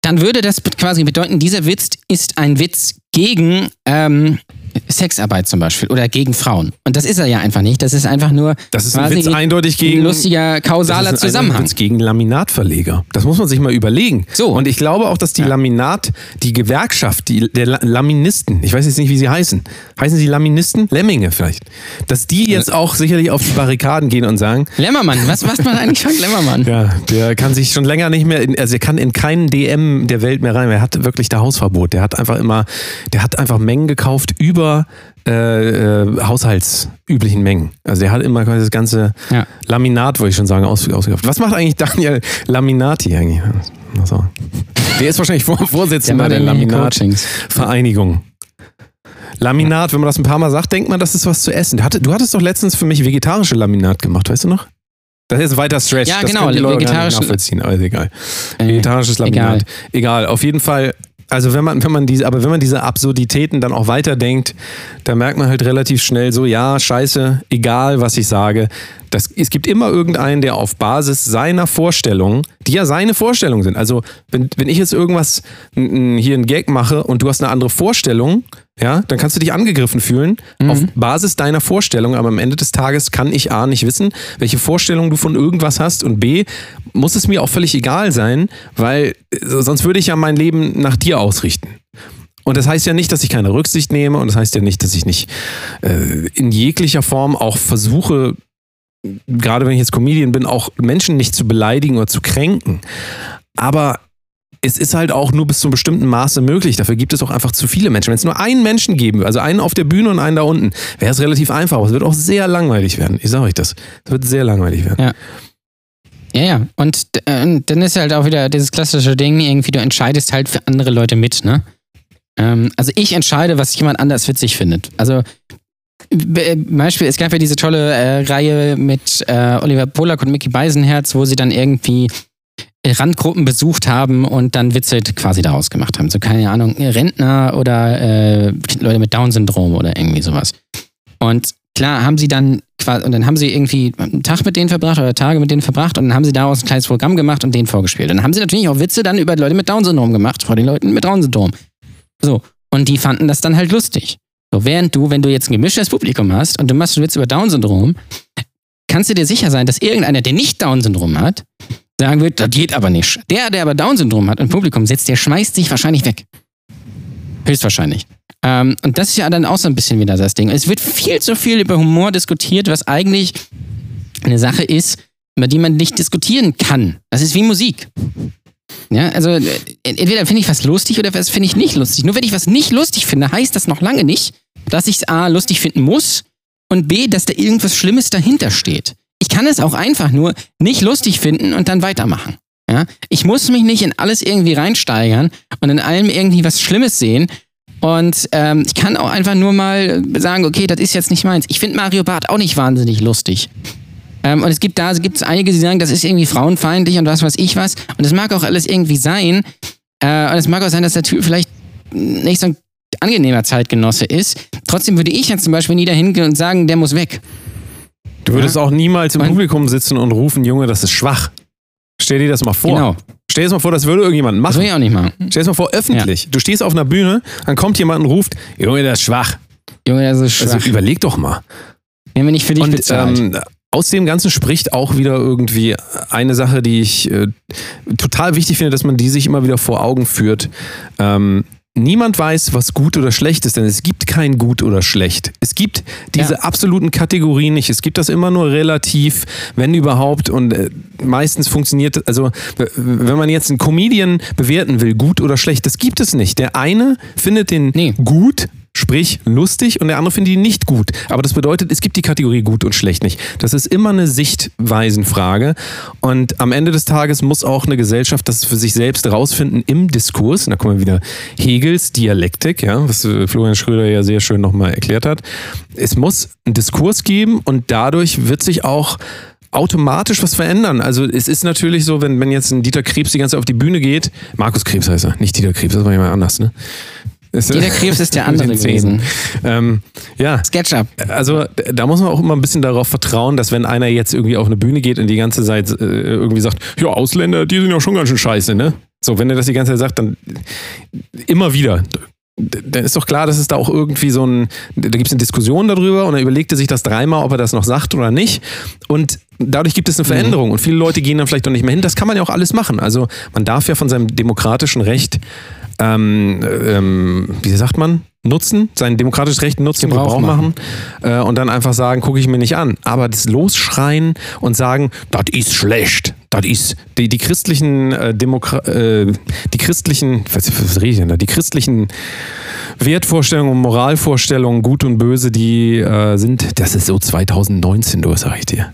dann würde das quasi bedeuten, dieser Witz ist ein Witz gegen ähm, Sexarbeit zum Beispiel oder gegen Frauen. Und das ist er ja einfach nicht. Das ist einfach nur Das ist ein Witz eindeutig gegen- ein lustiger kausaler Das ist ein Zusammenhang. Witz gegen Laminatverleger. Das muss man sich mal überlegen. So. Und ich glaube auch, dass die Laminat, die Gewerkschaft, die, der La- Laministen, ich weiß jetzt nicht, wie sie heißen. Heißen sie Laministen? Lemminge vielleicht. Dass die jetzt auch sicherlich auf die Barrikaden gehen und sagen, Lemmermann, was macht man eigentlich von Lemmermann? ja, der kann sich schon länger nicht mehr, in, also er kann in keinen DM der Welt mehr rein. Er hat wirklich da Hausverbot. Der hat einfach immer, der hat einfach Mengen gekauft über äh, äh, haushaltsüblichen Mengen. Also der hat immer quasi das ganze Ja. Laminat, wollte ich schon sagen, aus, ausgekauft. Was macht eigentlich Daniel Laminati eigentlich? Ach so. Der ist wahrscheinlich Vor Vorsitzender der, Der Laminat-Vereinigung. Laminat, wenn man das ein paar Mal sagt, denkt man, das ist was zu essen. Du hattest, doch letztens für mich vegetarische Laminat gemacht, weißt du noch? Das ist weiter Stretch. Ja, das genau, können die Leute gar nicht nachvollziehen, aber ist egal. Äh, Vegetarisches Laminat. Egal. auf jeden Fall. Also wenn man, wenn man diese, aber wenn man diese Absurditäten dann auch weiterdenkt, dann merkt man halt relativ schnell so, ja, scheiße, egal was ich sage. Das, es gibt immer irgendeinen, der auf Basis seiner Vorstellungen, die ja seine Vorstellungen sind. Also wenn, wenn ich jetzt irgendwas hier einen Gag mache und du hast eine andere Vorstellung, ja, dann kannst du dich angegriffen fühlen auf Basis deiner Vorstellung, aber am Ende des Tages kann ich A nicht wissen, welche Vorstellung du von irgendwas hast und B muss es mir auch völlig egal sein, weil äh, sonst würde ich ja mein Leben nach dir ausrichten. Und das heißt ja nicht, dass ich keine Rücksicht nehme und das heißt ja nicht, dass ich nicht äh, in jeglicher Form auch versuche, gerade wenn ich jetzt Comedian bin, auch Menschen nicht zu beleidigen oder zu kränken. Aber es ist halt auch nur bis zu einem bestimmten Maße möglich. Dafür gibt es auch einfach zu viele Menschen. Wenn es nur einen Menschen geben würde, also einen auf der Bühne und einen da unten, wäre es relativ einfach. Aber es wird auch sehr langweilig werden. Ich sage euch das. Es wird sehr langweilig werden. Ja. Ja, ja. Und äh, dann ist halt auch wieder dieses klassische Ding, irgendwie, du entscheidest halt für andere Leute mit, ne? Ähm, also ich entscheide, was jemand anders witzig findet. Also Beispiel, es gab ja diese tolle äh, Reihe mit äh, Oliver Polak und Mickey Beisenherz, wo sie dann irgendwie Randgruppen besucht haben und dann Witze quasi daraus gemacht haben. So, keine Ahnung, Rentner oder äh, Leute mit Down-Syndrom oder irgendwie sowas. Und klar haben sie dann quasi, und dann haben sie irgendwie einen Tag mit denen verbracht oder Tage mit denen verbracht und dann haben sie daraus ein kleines Programm gemacht und denen vorgespielt. Und dann haben sie natürlich auch Witze dann über Leute mit Down-Syndrom gemacht, vor den Leuten mit Down-Syndrom. So. Und die fanden das dann halt lustig. So, während du, wenn du jetzt ein gemischtes Publikum hast und du machst einen Witz über Down-Syndrom, kann kannst du dir sicher sein, dass irgendeiner, der nicht Down-Syndrom hat, sagen wird, das geht aber nicht. Der, der aber Down-Syndrom hat, im Publikum sitzt, der schmeißt sich wahrscheinlich weg. Höchstwahrscheinlich. Ähm, und das ist ja dann auch so ein bisschen wieder das Ding. Es wird viel zu viel über Humor diskutiert, was eigentlich eine Sache ist, über die man nicht diskutieren kann. Das ist wie Musik. Ja, also äh, entweder finde ich was lustig oder was finde ich nicht lustig. Nur wenn ich was nicht lustig finde, heißt das noch lange nicht, dass ich es A lustig finden muss und B, dass da irgendwas Schlimmes dahinter steht. Ich kann es auch einfach nur nicht lustig finden und dann weitermachen. Ja? Ich muss mich nicht in alles irgendwie reinsteigern und in allem irgendwie was Schlimmes sehen. Und ähm, ich kann auch einfach nur mal sagen, okay, das ist jetzt nicht meins. Ich finde Mario Barth auch nicht wahnsinnig lustig. Ähm, und es gibt da gibt es einige, die sagen, das ist irgendwie frauenfeindlich und was weiß ich was. Und das mag auch alles irgendwie sein. Äh, und es mag auch sein, dass der Typ vielleicht nicht so ein angenehmer Zeitgenosse ist. Trotzdem würde ich jetzt zum Beispiel nie dahin gehen und sagen, der muss weg. Du würdest ja? auch niemals im Publikum sitzen und rufen, Junge, das ist schwach. Stell dir das mal vor. Genau. Stell dir das mal vor, das würde irgendjemand machen. Das will ich auch nicht machen. Stell dir das mal vor, öffentlich. Ja. Du stehst auf einer Bühne, dann kommt jemand und ruft, Junge, das ist schwach. Junge, das ist also schwach. Also überleg doch mal. Wenn wir nicht für dich und, bezahlt. Ähm, aus dem Ganzen spricht auch wieder irgendwie eine Sache, die ich äh, total wichtig finde, dass man die sich immer wieder vor Augen führt. Ähm, niemand weiß, was gut oder schlecht ist, denn es gibt kein gut oder schlecht. Es gibt diese ja. absoluten Kategorien nicht. Es gibt das immer nur relativ, wenn überhaupt. Und äh, meistens funktioniert, also wenn man jetzt einen Comedian bewerten will, gut oder schlecht, das gibt es nicht. Der eine findet den nee. gut, Sprich, lustig und der andere findet ihn nicht gut. Aber das bedeutet, es gibt die Kategorie gut und schlecht nicht. Das ist immer eine Sichtweisenfrage. Und am Ende des Tages muss auch eine Gesellschaft das für sich selbst rausfinden im Diskurs. Und da kommen wir wieder Hegels Dialektik, ja, was äh, Florian Schröder ja sehr schön nochmal erklärt hat. Es muss einen Diskurs geben und dadurch wird sich auch automatisch was verändern. Also es ist natürlich so, wenn, wenn jetzt ein Dieter Krebs die ganze Zeit auf die Bühne geht, Markus Krebs heißt er, nicht Dieter Krebs, das war jemand anders, ne? Dieter Krebs ist der andere gewesen. Ähm, ja. SketchUp. Also da muss man auch immer ein bisschen darauf vertrauen, dass wenn einer jetzt irgendwie auf eine Bühne geht und die ganze Zeit äh, irgendwie sagt, ja, Ausländer, die sind ja schon ganz schön scheiße, ne? So, wenn er das die ganze Zeit sagt, dann immer wieder dann ist doch klar, dass es da auch irgendwie so ein, da gibt es eine Diskussion darüber und er überlegte sich das dreimal, ob er das noch sagt oder nicht. Und dadurch gibt es eine Veränderung mhm. und viele Leute gehen dann vielleicht doch nicht mehr hin. Das kann man ja auch alles machen. Also man darf ja von seinem demokratischen Recht ähm, ähm, wie sagt man, nutzen, sein demokratisches Recht nutzen, Gebrauch, Gebrauch machen, machen äh, und dann einfach sagen, gucke ich mir nicht an. Aber das Losschreien und sagen, das ist schlecht, das ist die, die christlichen äh, Demokra äh, die christlichen, was, was rede ich denn da? Die christlichen Wertvorstellungen und Moralvorstellungen, gut und böse, die äh, sind, das ist so 2019, du sag ich dir.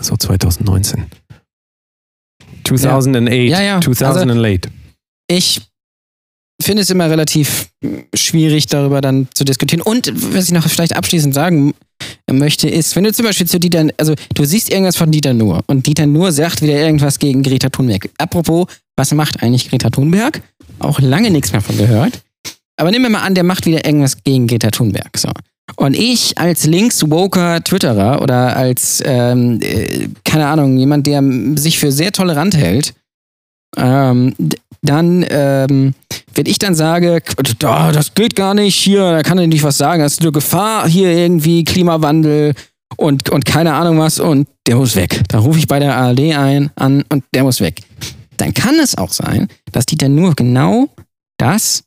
So 2019. 2008. Ja, ja. 2008. Also, ich finde es immer relativ schwierig, darüber dann zu diskutieren. Und was ich noch vielleicht abschließend sagen möchte, ist, wenn du zum Beispiel zu Dieter, also du siehst irgendwas von Dieter Nuhr und Dieter Nuhr sagt wieder irgendwas gegen Greta Thunberg. Apropos, was macht eigentlich Greta Thunberg? Auch lange nichts mehr von gehört. Aber nehmen wir mal an, der macht wieder irgendwas gegen Greta Thunberg. So. Und ich als links-woker Twitterer oder als, ähm, äh, keine Ahnung, jemand, der sich für sehr tolerant hält, ähm, dann, ähm, wenn ich dann sage, oh, das geht gar nicht hier, da kann er nicht was sagen, das ist eine Gefahr hier irgendwie, Klimawandel und, und keine Ahnung was und der muss weg. Da rufe ich bei der ARD ein, an und der muss weg. Dann kann es auch sein, dass Dieter nur genau das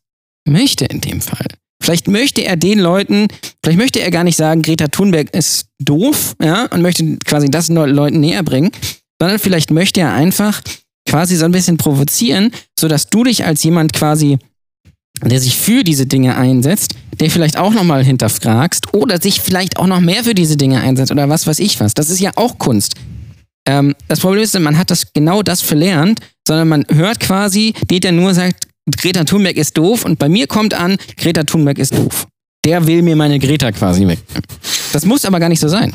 möchte in dem Fall. Vielleicht möchte er den Leuten, vielleicht möchte er gar nicht sagen, Greta Thunberg ist doof, ja, und möchte quasi das Leuten näher bringen, sondern vielleicht möchte er einfach quasi so ein bisschen provozieren, sodass du dich als jemand quasi, der sich für diese Dinge einsetzt, der vielleicht auch nochmal hinterfragst oder sich vielleicht auch noch mehr für diese Dinge einsetzt oder was weiß ich was. Das ist ja auch Kunst. Ähm, das Problem ist, man hat das genau das verlernt, sondern man hört quasi, der nur sagt, Greta Thunberg ist doof und bei mir kommt an, Greta Thunberg ist doof. Der will mir meine Greta quasi weg. Das muss aber gar nicht so sein.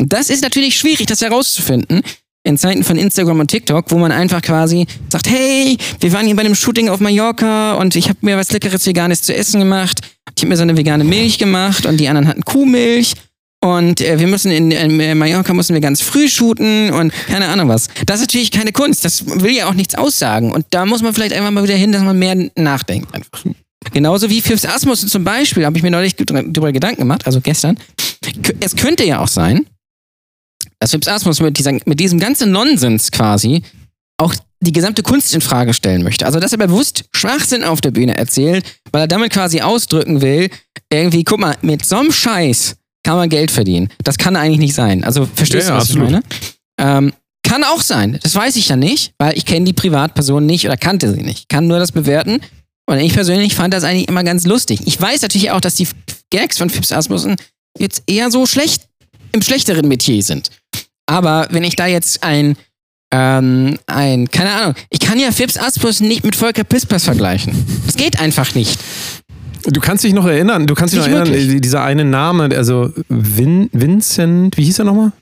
Und das ist natürlich schwierig, das herauszufinden, in Zeiten von Instagram und TikTok, wo man einfach quasi sagt, hey, wir waren hier bei einem Shooting auf Mallorca und ich habe mir was leckeres veganes zu essen gemacht. Ich habe mir so eine vegane Milch gemacht und die anderen hatten Kuhmilch und äh, wir müssen in, in Mallorca müssen wir ganz früh shooten und keine Ahnung was. Das ist natürlich keine Kunst, das will ja auch nichts aussagen und da muss man vielleicht einfach mal wieder hin, dass man mehr nachdenkt einfach. Genauso wie Fifth Asmus zum Beispiel, habe ich mir neulich darüber Gedanken gemacht, also gestern. Es könnte ja auch sein, dass Fips Asmus mit, dieser, mit diesem ganzen Nonsens quasi auch die gesamte Kunst in Frage stellen möchte. Also, dass er bewusst Schwachsinn auf der Bühne erzählt, weil er damit quasi ausdrücken will, irgendwie, guck mal, mit so einem Scheiß kann man Geld verdienen. Das kann eigentlich nicht sein. Also, verstehst Ja, du, was absolut. ich meine? Ähm, kann auch sein. Das weiß ich ja nicht, weil ich kenne die Privatperson nicht oder kannte sie nicht. Kann nur das bewerten. Und ich persönlich fand das eigentlich immer ganz lustig. Ich weiß natürlich auch, dass die Gags von Fips Asmussen jetzt eher so schlecht, im schlechteren Metier sind. Aber wenn ich da jetzt ein, ähm, ein, keine Ahnung, ich kann ja Fips Asmussen nicht mit Volker Pispers vergleichen. Das geht einfach nicht. Du kannst dich noch erinnern, du kannst dich noch erinnern, wirklich. dieser eine Name, also Vin, Vincent, wie hieß er nochmal?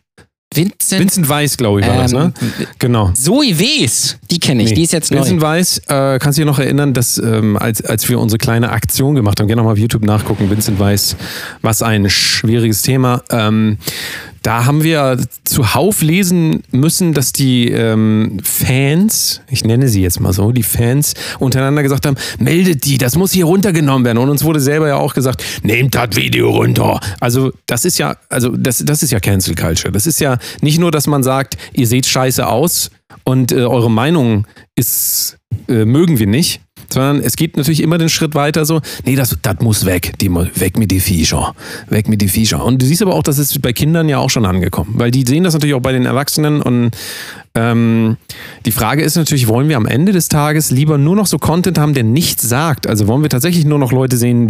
Vincent, Vincent Weiss, glaube ich, war das, ne? ähm, Genau. Zoe Wes, die kenne ich, Nee. die ist jetzt neu. Vincent Weiss, äh, kannst du dich noch erinnern, dass ähm, als, als wir unsere kleine Aktion gemacht haben, gerne nochmal auf YouTube nachgucken, Vincent Weiss, was ein schwieriges Thema. Ähm, da haben wir zuhauf lesen müssen, dass die ähm, Fans, ich nenne sie jetzt mal so, die Fans untereinander gesagt haben, meldet die, das muss hier runtergenommen werden. Und uns wurde selber ja auch gesagt, nehmt das Video runter. Also das ist ja, also das, das ist ja Cancel Culture. Das ist ja nicht nur, dass man sagt, ihr seht scheiße aus und äh, eure Meinung ist, äh, mögen wir nicht, sondern es geht natürlich immer den Schritt weiter so, nee, das, das muss weg, die, weg mit die Viecher, weg mit die Viecher. Und du siehst aber auch, das ist bei Kindern ja auch schon angekommen, weil die sehen das natürlich auch bei den Erwachsenen und ähm, die Frage ist natürlich, wollen wir am Ende des Tages lieber nur noch so Content haben, der nichts sagt? Also wollen wir tatsächlich nur noch Leute sehen,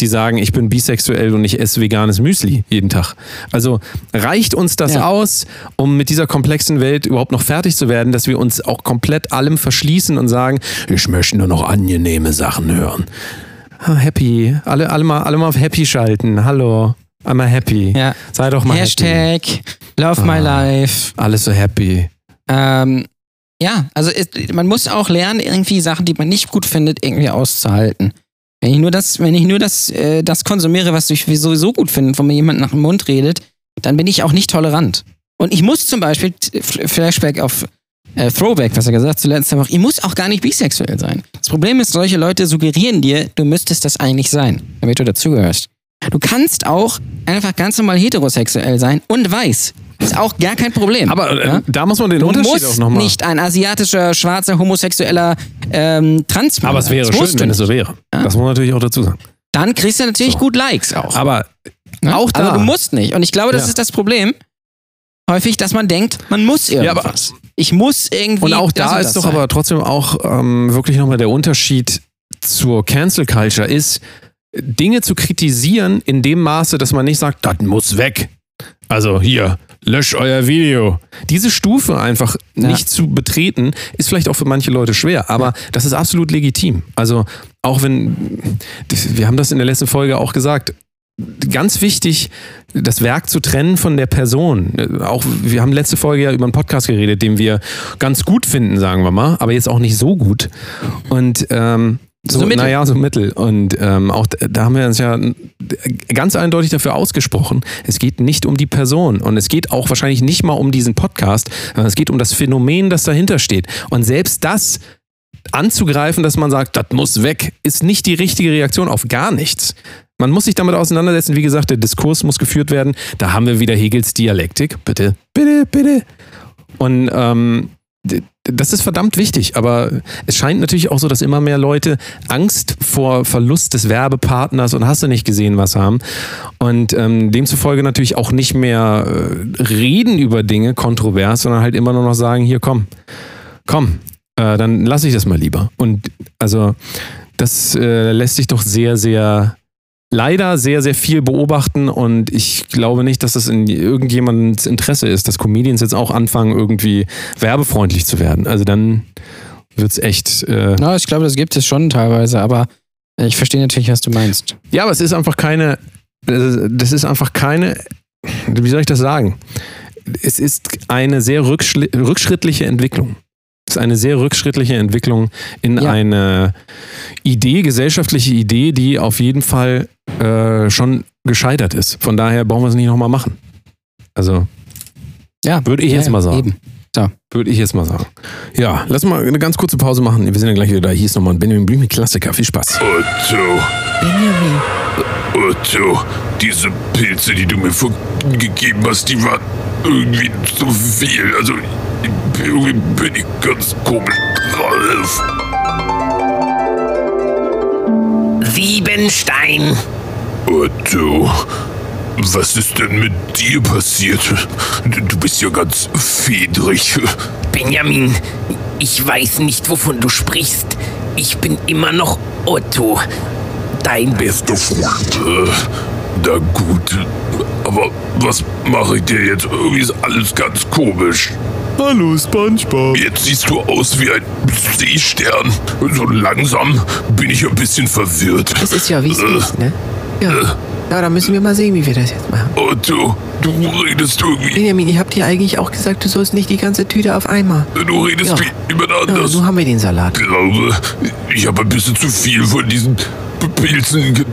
die sagen, ich bin bisexuell und ich esse veganes Müsli jeden Tag? Also reicht uns das Ja. aus, um mit dieser komplexen Welt überhaupt noch fertig zu werden, dass wir uns auch komplett allem verschließen und sagen, ich möchte nur noch angenehme Sachen hören? Ah, Happy, alle, alle, mal, alle mal auf Happy schalten. Hallo, einmal happy. Ja. Sei doch mal happy. Hashtag Love My Ah. Life. Alles so happy. Ähm, ja, also es, man muss auch lernen, irgendwie Sachen, die man nicht gut findet, irgendwie auszuhalten. Wenn ich nur das, wenn ich nur das, äh, das konsumiere, was ich sowieso gut finde, wo mir jemand nach dem Mund redet, dann bin ich auch nicht tolerant. Und ich muss zum Beispiel, Flashback auf äh, Throwback, was er gesagt zuletzt Woche, ich muss auch gar nicht bisexuell sein. Das Problem ist, solche Leute suggerieren dir, du müsstest das eigentlich sein, damit du dazugehörst. Du kannst auch einfach ganz normal heterosexuell sein und weiß. Ist auch gar kein Problem. Aber äh, Ja? da muss man den Du Unterschied auch musst nochmal. nicht ein asiatischer, schwarzer, homosexueller ähm, Transmann Aber es wäre schön, wenn es so wäre. Ja. Das muss man natürlich auch dazu sagen. Dann kriegst du natürlich So. gut Likes auch. Aber ne? auch da. Aber du musst nicht. Und ich glaube, das Ja. ist das Problem. Häufig, dass man denkt, man muss Ja, irgendwas. ich muss irgendwie. Und auch da und ist doch sein. aber trotzdem auch ähm, wirklich nochmal der Unterschied zur Cancel Culture ist, Dinge zu kritisieren in dem Maße, dass man nicht sagt, das muss weg. Also hier, lösch euer Video. Diese Stufe einfach Ja. nicht zu betreten, ist vielleicht auch für manche Leute schwer, aber das ist absolut legitim. Also auch wenn, wir haben das in der letzten Folge auch gesagt, ganz wichtig, das Werk zu trennen von der Person. Auch wir haben letzte Folge ja über einen Podcast geredet, den wir ganz gut finden, sagen wir mal, aber jetzt auch nicht so gut. Und ähm, so, So naja, so mittel. Und ähm, auch da haben wir uns ja ganz eindeutig dafür ausgesprochen, es geht nicht um die Person und es geht auch wahrscheinlich nicht mal um diesen Podcast, sondern es geht um das Phänomen, das dahinter steht. Und selbst das anzugreifen, dass man sagt, das muss weg, ist nicht die richtige Reaktion auf gar nichts. Man muss sich damit auseinandersetzen. Wie gesagt, der Diskurs muss geführt werden. Da haben wir wieder Hegels Dialektik. Bitte, bitte, bitte. Und ähm, das ist verdammt wichtig. Aber es scheint natürlich auch so, dass immer mehr Leute Angst vor Verlust des Werbepartners und hast du nicht gesehen, was haben. Und ähm, demzufolge natürlich auch nicht mehr äh, reden über Dinge kontrovers, sondern halt immer nur noch sagen, hier komm, komm, äh, dann lasse ich das mal lieber. Und also das äh, lässt sich doch sehr, sehr leider sehr, sehr viel beobachten und ich glaube nicht, dass das in irgendjemandens Interesse ist, dass Comedians jetzt auch anfangen, irgendwie werbefreundlich zu werden. Also dann wird es echt. Äh, Na, ich glaube, das gibt es schon teilweise, aber ich verstehe natürlich, was du meinst. ja, aber es ist einfach keine. Das ist einfach keine. Wie soll ich das sagen? Es ist eine sehr rückschrittliche Entwicklung. Ist eine sehr rückschrittliche Entwicklung in Ja. eine Idee, gesellschaftliche Idee, die auf jeden Fall äh, schon gescheitert ist. Von daher brauchen wir es nicht nochmal machen. Also Ja, Würde ich ja, jetzt ja, mal sagen. Eben. würde ich jetzt mal sagen. Ja, lass mal eine ganz kurze Pause machen. Wir sind ja gleich wieder da. Hier ist nochmal ein Benjamin Blümchen Klassiker. Viel Spaß. Otto, Otto, diese Pilze, die du mir vorgegeben hast, die waren irgendwie zu viel. Also irgendwie bin ich ganz komisch drauf. Siebenstein. Otto, was ist denn mit dir passiert? Du bist ja ganz fedrig. Benjamin, ich weiß nicht, wovon du sprichst. Ich bin immer noch Otto. Dein Bester Freund. Äh, na gut, aber was mache ich dir jetzt? Irgendwie ist alles ganz komisch. Hallo, Spongebob. Jetzt siehst du aus wie ein Seestern. So langsam bin ich ein bisschen verwirrt. Es ist ja, wie es Äh, ist, ne? Ja. ja, da müssen wir mal sehen, wie wir das jetzt machen. Otto, du redest irgendwie. Benjamin, ich hab dir eigentlich auch gesagt, du sollst nicht die ganze Tüte auf einmal. Du redest Ja. wie jemand Ja, anders. so haben wir den Salat. Ich glaube, ich habe ein bisschen zu viel von diesen Pilzen.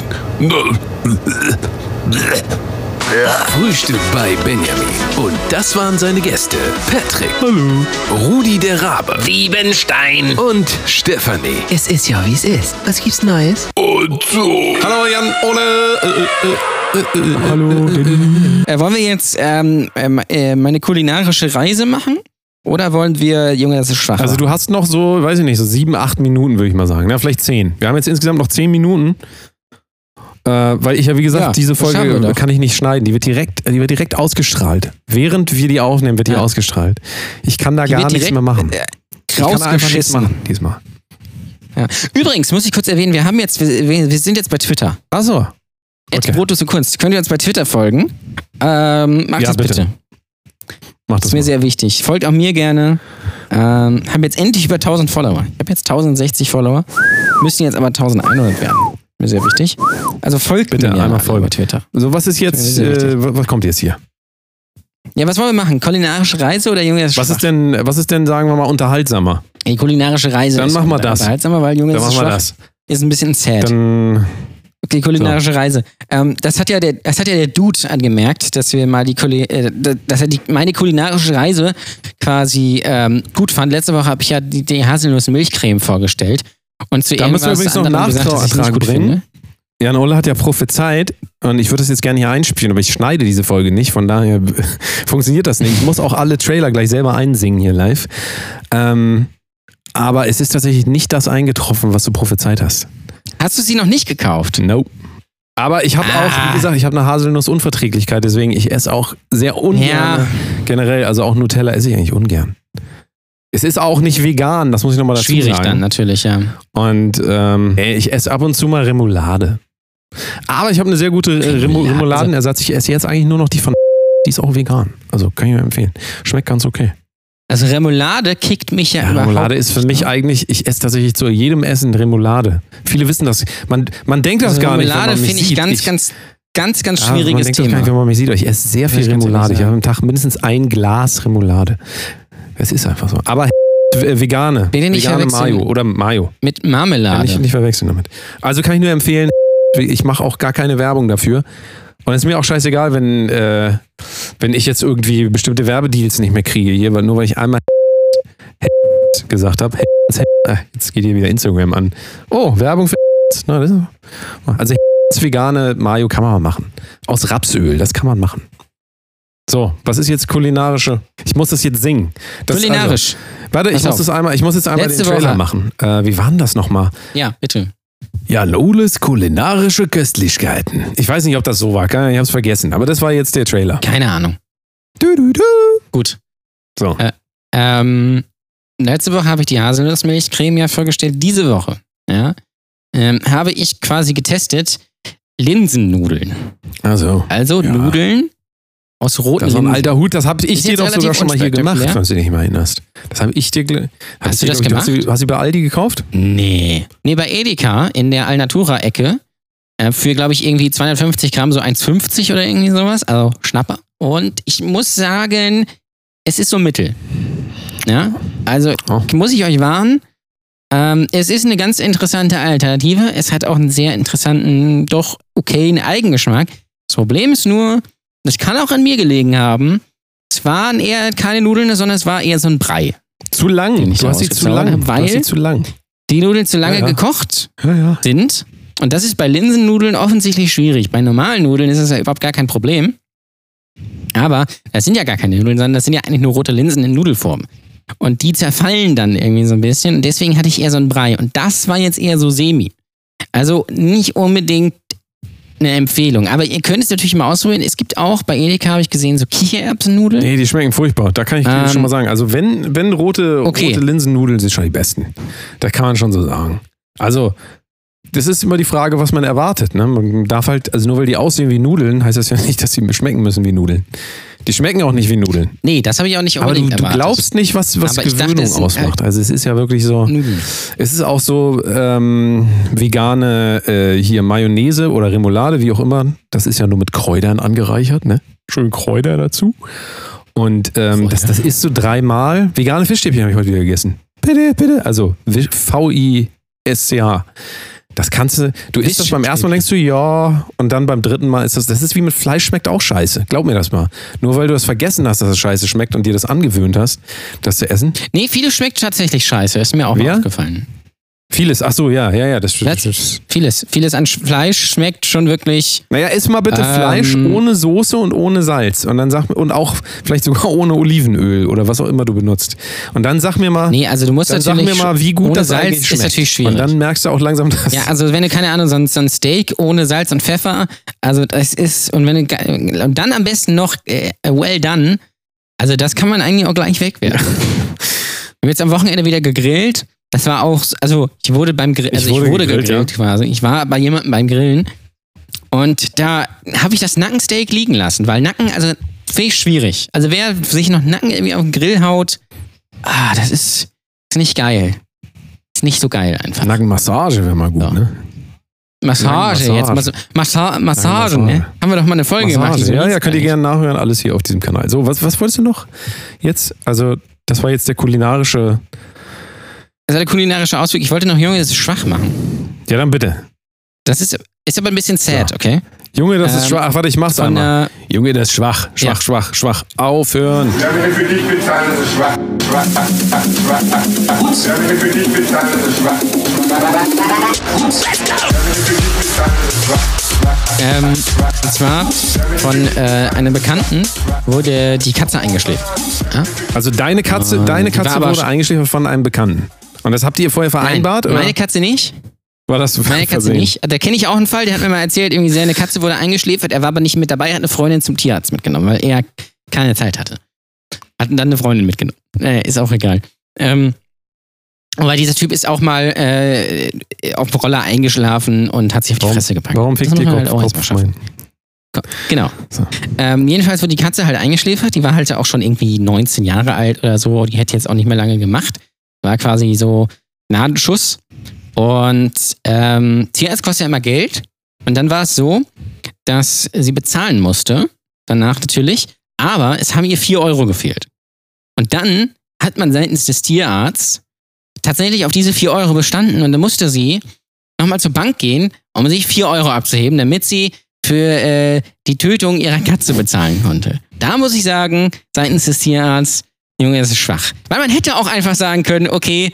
Na, Frühstück bei Benjamin. Und das waren seine Gäste. Patrick. Hallo. Rudi der Rabe. Siebenstein. Und Stefanie. Es ist ja, wie es ist. Was gibt's Neues? Otto. Hallo, Jan, Ole. Äh, äh, äh, äh, hallo. Äh, wollen wir jetzt ähm, ähm, äh, meine kulinarische Reise machen? Oder wollen wir, Junge, das ist schwach. Also du hast noch so, weiß ich nicht, so sieben, acht Minuten, würde ich mal sagen. Ja, vielleicht zehn. Wir haben jetzt insgesamt noch zehn Minuten. Äh, weil ich ja, wie gesagt, Ja, diese Folge kann ich nicht schneiden. Die wird direkt, die wird direkt ausgestrahlt. Während wir die aufnehmen, wird die Ja. ausgestrahlt. Ich kann da Die gar nichts mehr machen. äh, Ich kann einfach nichts machen diesmal. Ja. Übrigens, muss ich kurz erwähnen, wir haben jetzt, wir, wir sind jetzt bei Twitter. Achso. At Okay. Brotus und Kunst. Könnt ihr uns bei Twitter folgen? Ähm, macht Ja, das bitte. bitte. Mach Das das ist mir mal. sehr wichtig. Folgt auch mir gerne. Ähm, haben jetzt endlich über 1000 Follower. Ich habe jetzt 1060 Follower. Müssen jetzt aber 1100 werden. Mir sehr wichtig. Also folgt Bitte, mir gerne einmal folgen. Twitter. So, was ist jetzt, äh, was kommt jetzt hier? Ja, was wollen wir machen? Kulinarische Reise oder Junge ist Was schwach? ist denn, was ist denn, sagen wir mal, unterhaltsamer? Die kulinarische Reise. Dann ist machen wir das. Unterhaltsamer, weil Junge Dann ist machen wir das. Ist ein bisschen sad. Dann, Die kulinarische Reise. Ähm, das hat ja der, das hat ja der Dude angemerkt, dass wir mal die, Kuli äh, dass er die, meine kulinarische Reise quasi ähm, gut fand. Letzte Woche habe ich ja die, die Haselnuss-Milchcreme vorgestellt. Und zu Da müssen wir übrigens noch nicht Nachtrag bringen. finde. Jan Ole hat ja prophezeit, und ich würde das jetzt gerne hier einspielen, aber ich schneide diese Folge nicht, von daher funktioniert das nicht. Ich muss auch alle Trailer gleich selber einsingen hier live. Ähm, aber es ist tatsächlich nicht das eingetroffen, was du prophezeit hast. Hast du sie noch nicht gekauft? Nope. Aber ich habe Ah. auch, wie gesagt, ich habe eine Haselnussunverträglichkeit, deswegen ich esse auch sehr ungern. Ja. Generell, also auch Nutella esse ich eigentlich ungern. Es ist auch nicht vegan, das muss ich nochmal dazu Schwierig sagen. dann natürlich, ja. Und ähm, ey, ich esse ab und zu mal Remoulade. Aber ich habe eine sehr gute äh, Remo Remoulade. Remouladenersatz. Ich esse jetzt eigentlich nur noch die von die ist auch vegan. Also kann ich mir empfehlen. Schmeckt ganz okay. Also Remoulade kickt mich ja, Ja, überhaupt Remoulade ist für nicht, mich ne? eigentlich, ich esse tatsächlich zu jedem Essen Remoulade. Viele wissen das. Man, man denkt das Also gar nicht. Remoulade man mich finde ich ganz, ganz, ganz, ganz Ja, man schwieriges denkt das gar Thema. nicht, wenn man mich sieht. Ich esse sehr viel ich Remoulade. Ich habe am Tag mindestens ein Glas Remoulade. Es ist einfach so. Aber vegane. Bitte nicht vegane. Mayo oder Mayo. Mit Marmelade. ich nicht verwechseln damit. Also kann ich nur empfehlen, ich mache auch gar keine Werbung dafür. Und es ist mir auch scheißegal, wenn, äh, wenn ich jetzt irgendwie bestimmte Werbedeals nicht mehr kriege, hier, weil nur weil ich einmal gesagt habe. Jetzt geht hier wieder Instagram an. Oh, Werbung für Also vegane Mayo kann man machen. Aus Rapsöl, das kann man machen. So, was ist jetzt kulinarische? Ich muss das jetzt singen. Das, Kulinarisch. Also, warte, ich muss das einmal, ich muss jetzt einmal Letzte den Trailer Woche. machen. Äh, wie war denn das nochmal? Ja, bitte. Ja, Loles kulinarische Köstlichkeiten. Ich weiß nicht, ob das so war, ich hab's vergessen, aber das war jetzt der Trailer. Keine Ahnung. Du, du, du. Gut. So. Äh, ähm, letzte Woche habe ich die Haselnussmilchcreme ja vorgestellt. Diese Woche ja, ähm, habe ich quasi getestet Linsennudeln. Also, Also Ja. Nudeln aus roten das ist ein Linsen. alter Hut, das habe ich Ist dir jetzt doch sogar relativ schon mal hier gemacht, unspektakulär. falls du dich nicht mehr erinnerst. Das habe ich dir. gl- hab Hast ich du dir, das glaub ich, Hast gemacht? du, hast du bei Aldi gekauft? Nee. Nee, bei Edeka in der Alnatura-Ecke äh, für, glaube ich, irgendwie 250 Gramm so 1,50 oder irgendwie sowas. Also Schnapper. Und ich muss sagen, es ist so mittel. Ja, also Oh. muss ich euch warnen. Ähm, es ist eine ganz interessante Alternative. Es hat auch einen sehr interessanten, doch okayen Eigengeschmack. Das Problem ist nur, das kann auch an mir gelegen haben. Es waren eher keine Nudeln, sondern es war eher so ein Brei. Zu lang. Ich Du hast sie zu lang. habe, du hast sie weil- zu lang. Die Nudeln zu lange Ja, ja. gekocht Ja, ja. sind. Und das ist bei Linsennudeln offensichtlich schwierig. Bei normalen Nudeln ist es ja überhaupt gar kein Problem. Aber das sind ja gar keine Nudeln, sondern das sind ja eigentlich nur rote Linsen in Nudelform. Und die zerfallen dann irgendwie so ein bisschen. Und deswegen hatte ich eher so einen Brei. Und das war jetzt eher so semi. Also nicht unbedingt eine Empfehlung. Aber ihr könnt es natürlich mal ausprobieren. Es gibt auch bei Edeka, habe ich gesehen, so Kichererbsennudeln. Nee, die schmecken furchtbar. Da kann ich Ähm, schon mal sagen. Also wenn, wenn rote, Okay. rote Linsennudeln sind schon die besten. Da kann man schon so sagen. Also, das ist immer die Frage, was man erwartet. Ne? Man darf halt, also nur weil die aussehen wie Nudeln, heißt das ja nicht, dass sie schmecken müssen wie Nudeln. Die schmecken auch nicht wie Nudeln. Nee, das habe ich auch nicht Aber du, unbedingt du erwartet. glaubst nicht, was, was Aber ich dachte, Gewöhnung es sind ausmacht. Also es ist ja wirklich so. Nudeln. Es ist auch so ähm, vegane äh, hier Mayonnaise oder Remoulade, wie auch immer. Das ist ja nur mit Kräutern angereichert, ne? Schön Kräuter dazu. Und ähm, das, das isst du dreimal. Vegane Fischstäbchen habe ich heute wieder gegessen. Bitte, bitte. Also V-I-S-C-H. Das kannst du, du isst das beim ersten Mal, denkst du, ja, und dann beim dritten Mal ist das, das ist wie mit Fleisch schmeckt auch scheiße. Glaub mir das mal. Nur weil du das vergessen hast, dass es scheiße schmeckt und dir das angewöhnt hast, das zu essen. Nee, vieles schmeckt tatsächlich scheiße. Ist mir auch mal aufgefallen. Vieles, ach so, ja, ja, ja, das Das, stimmt. vieles. Vieles an Sch- Fleisch schmeckt schon wirklich. Naja, iss mal bitte Ähm, Fleisch ohne Soße und ohne Salz. Und dann sag mir, und auch vielleicht sogar ohne Olivenöl oder was auch immer du benutzt. Und dann sag mir mal, Nee, also du musst dann sag mir mal, wie gut ohne das Salz ist natürlich schwierig. Und dann merkst du auch langsam, dass. Ja, also wenn du, keine Ahnung, so ein, so ein Steak ohne Salz und Pfeffer, also das ist, und wenn du, und dann am besten noch äh, well done, also das kann man eigentlich auch gleich wegwerfen. Wir haben jetzt am Wochenende wieder gegrillt. Das war auch, also ich wurde beim Grill, Ich also wurde ich wurde gegrillt, gegrillt, quasi. Ich war bei jemandem beim Grillen und da habe ich das Nackensteak liegen lassen, weil Nacken, also finde ich schwierig. Also wer sich noch Nacken irgendwie auf den Grill haut, ah, das ist, ist nicht geil. Ist nicht so geil einfach. Nackenmassage wäre mal gut, Ja. ne? Massage, Massage. jetzt Mas Massa Massage, ne? Haben wir doch mal eine Folge gemacht. Massage. so Ja, ja, könnt ihr gerne nachhören, alles hier auf diesem Kanal. So, was, was wolltest du noch jetzt? Also, das war jetzt der kulinarische. Also der kulinarische Ausweg, ich wollte noch Junge, das ist schwach machen. Ja, dann bitte. Das ist, ist aber ein bisschen sad, Ja. okay? Junge, das ist Ähm, schwach. Ach, warte, ich mach's einmal. äh, Junge, das ist schwach. Schwach, Ja. schwach, schwach. Aufhören. Ja, wenn ich für dich bezahle, das ist schwach. Schwach, schwach, schwach. Das ist schwach. Ja, wenn ich für dich bezahle, das ist schwach. ähm, und zwar von äh, einem Bekannten wurde die Katze eingeschläft. Ja? Also, deine Katze, Ähm, deine Katze wurde sch- eingeschläfert von einem Bekannten. Und das habt ihr vorher vereinbart? Nein, oder? meine Katze nicht. war das Meine Katze nicht. Da kenne ich auch einen Fall, der hat mir mal erzählt, irgendwie seine Katze wurde eingeschläfert, er war aber nicht mit dabei, hat eine Freundin zum Tierarzt mitgenommen, weil er keine Zeit hatte. Hat dann eine Freundin mitgenommen. Äh, ist auch egal. Ähm, aber dieser Typ ist auch mal äh, auf dem Roller eingeschlafen und hat sich auf die Warum- Fresse gepackt. Warum fickt ihr man Kopf? halt Kopf? Genau. So. Ähm, jedenfalls wurde die Katze halt eingeschläfert. Die war halt auch schon irgendwie 19 Jahre alt oder so. Die hätte jetzt auch nicht mehr lange gemacht. War quasi so Gnadenschuss. Und ähm, Tierarzt kostet ja immer Geld. Und dann war es so, dass sie bezahlen musste. Danach natürlich. Aber es haben ihr 4 Euro gefehlt. Und dann hat man seitens des Tierarztes tatsächlich auf diese 4 Euro bestanden. Und dann musste sie nochmal zur Bank gehen, um sich 4 Euro abzuheben, damit sie für äh, die Tötung ihrer Katze bezahlen konnte. Da muss ich sagen, seitens des Tierarztes, Junge, das ist schwach. Weil man hätte auch einfach sagen können, okay,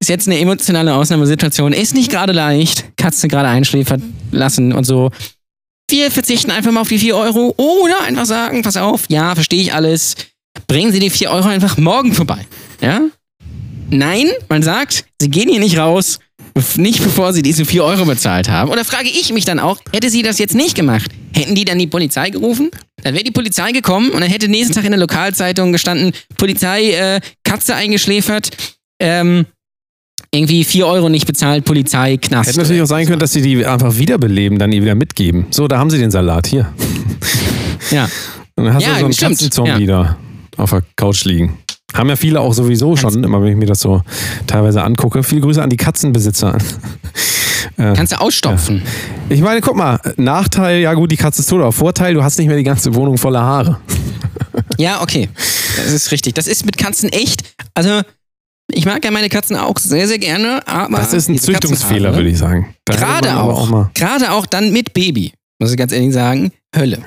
ist jetzt eine emotionale Ausnahmesituation, ist nicht gerade leicht, Katze gerade einschläfern lassen und so. Wir verzichten einfach mal auf die 4 Euro oder einfach sagen, pass auf, ja, verstehe ich alles, bringen Sie die 4 Euro einfach morgen vorbei. Ja? Nein, man sagt, Sie gehen hier nicht raus, nicht bevor Sie diese 4 Euro bezahlt haben. Oder frage ich mich dann auch, hätte sie das jetzt nicht gemacht, hätten die dann die Polizei gerufen? Dann wäre die Polizei gekommen und dann hätte nächsten Tag in der Lokalzeitung gestanden, Polizei, äh, Katze eingeschläfert, ähm, irgendwie 4 Euro nicht bezahlt, Polizei, Knast. Hätte natürlich auch sein können, dass sie die einfach wiederbeleben, dann ihr wieder mitgeben. So, da haben sie den Salat hier. Ja. Und dann hast Ja, du so einen stimmt. Katzenzombie da auf der Couch liegen. Haben ja viele auch sowieso schon, immer wenn ich mir das so teilweise angucke. Viele Grüße an die Katzenbesitzer. Kannst du ausstopfen. Ich meine, guck mal, Nachteil, ja gut, die Katze ist tot, aber Vorteil, du hast nicht mehr die ganze Wohnung voller Haare. Ja, okay. Das ist richtig. Das ist mit Katzen echt. Also, ich mag ja meine Katzen auch sehr, sehr gerne, aber. Das ist ein Züchtungsfehler, Katzenhaare, würde ich sagen. Da Gerade auch. mal Gerade auch dann mit Baby, muss ich ganz ehrlich sagen, Hölle.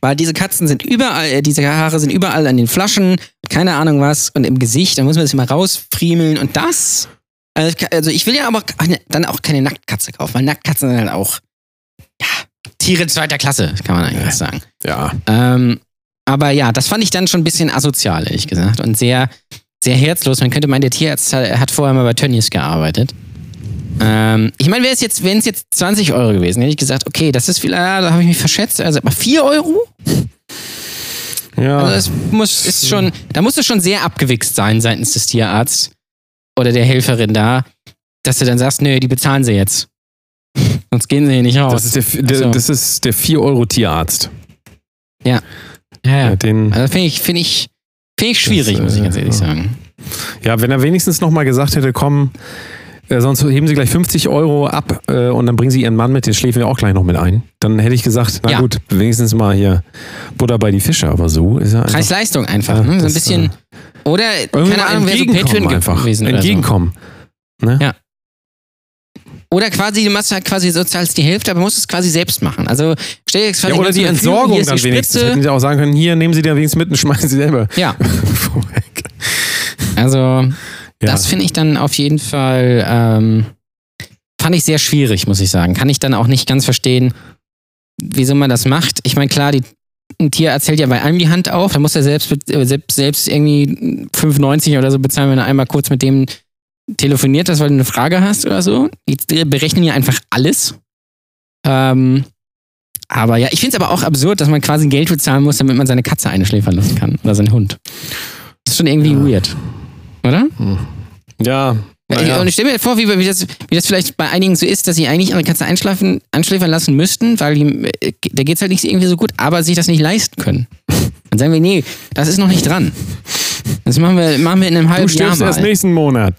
Weil diese Katzen sind überall, äh, diese Haare sind überall an den Flaschen, keine Ahnung was, und im Gesicht, da muss man das immer rausfriemeln und das. Also, also ich will ja aber dann auch keine Nacktkatze kaufen, weil Nacktkatzen sind halt auch, ja, Tiere zweiter Klasse, kann man eigentlich sagen. Ja. Ähm, Aber ja, das fand ich dann schon ein bisschen asozial, ehrlich gesagt. Und sehr, sehr herzlos. Man könnte meinen, der Tierarzt hat hat vorher mal bei Tönnies gearbeitet. Ähm, ich meine, wäre es jetzt, wenn es jetzt 20 Euro gewesen, hätte ich gesagt, okay, das ist viel, ah, da habe ich mich verschätzt. Also, aber 4 Euro? Ja. Also das muss, ist schon, da musst du schon sehr abgewichst sein seitens des Tierarztes oder der Helferin da, dass du dann sagst, nö, die bezahlen sie jetzt. Sonst gehen sie hier nicht raus. das, ist der, der, Also- das ist der 4-Euro-Tierarzt. ja, ja. Ja, den, Also finde ich, finde ich, finde ich schwierig, Das, muss ich äh, ganz ehrlich ja. sagen. ja, wenn er wenigstens nochmal gesagt hätte, komm, äh, sonst heben Sie gleich 50 Euro ab äh, und dann bringen Sie Ihren Mann mit, den schläfen wir auch gleich noch mit ein. Dann hätte ich gesagt, na Ja. gut, wenigstens mal hier Butter bei die Fische, aber so ist er einfach. Preis-Leistung einfach, Ja, ne? So ein bisschen. Oder, Irgendwann keine Ahnung, wäre so entgegenkommen Patreon einfach. gewesen. Oder, so. Entgegenkommen. Ne? oder quasi, du machst halt quasi so zahlst die Hälfte, aber musst es quasi selbst machen. Also stell dir jetzt quasi Ja, oder die Entsorgung dann die wenigstens. Spritze. Hätten Sie auch sagen können, hier, nehmen Sie da wenigstens mit und schmeißen Sie selber. Ja, also Ja. das finde ich dann auf jeden Fall, ähm, fand ich sehr schwierig, muss ich sagen. Kann ich dann auch nicht ganz verstehen, wieso man das macht. Ich meine, klar, die, ein Tierarzt hält ja bei einem die Hand auf, da muss er selbst, äh, selbst, selbst irgendwie 5,90 oder so bezahlen, wenn er einmal kurz mit dem telefoniert hast, weil du eine Frage hast oder so. Die berechnen ja einfach alles. Ähm, aber ja, ich finde es aber auch absurd, dass man quasi Geld bezahlen muss, damit man seine Katze einschläfern lassen kann oder seinen Hund. Das ist schon irgendwie weird. Oder? Ja. Naja. Und ich stelle mir vor, wie, wie, das, wie das vielleicht bei einigen so ist, dass sie eigentlich ihre Katze einschlafen, einschläfern lassen müssten, weil die, äh, da geht es halt nicht irgendwie so gut, aber sich das nicht leisten können. Dann sagen wir, nee, das ist noch nicht dran. Das machen wir, machen wir in einem Du halben Jahr stirbst mal. erst nächsten Monat.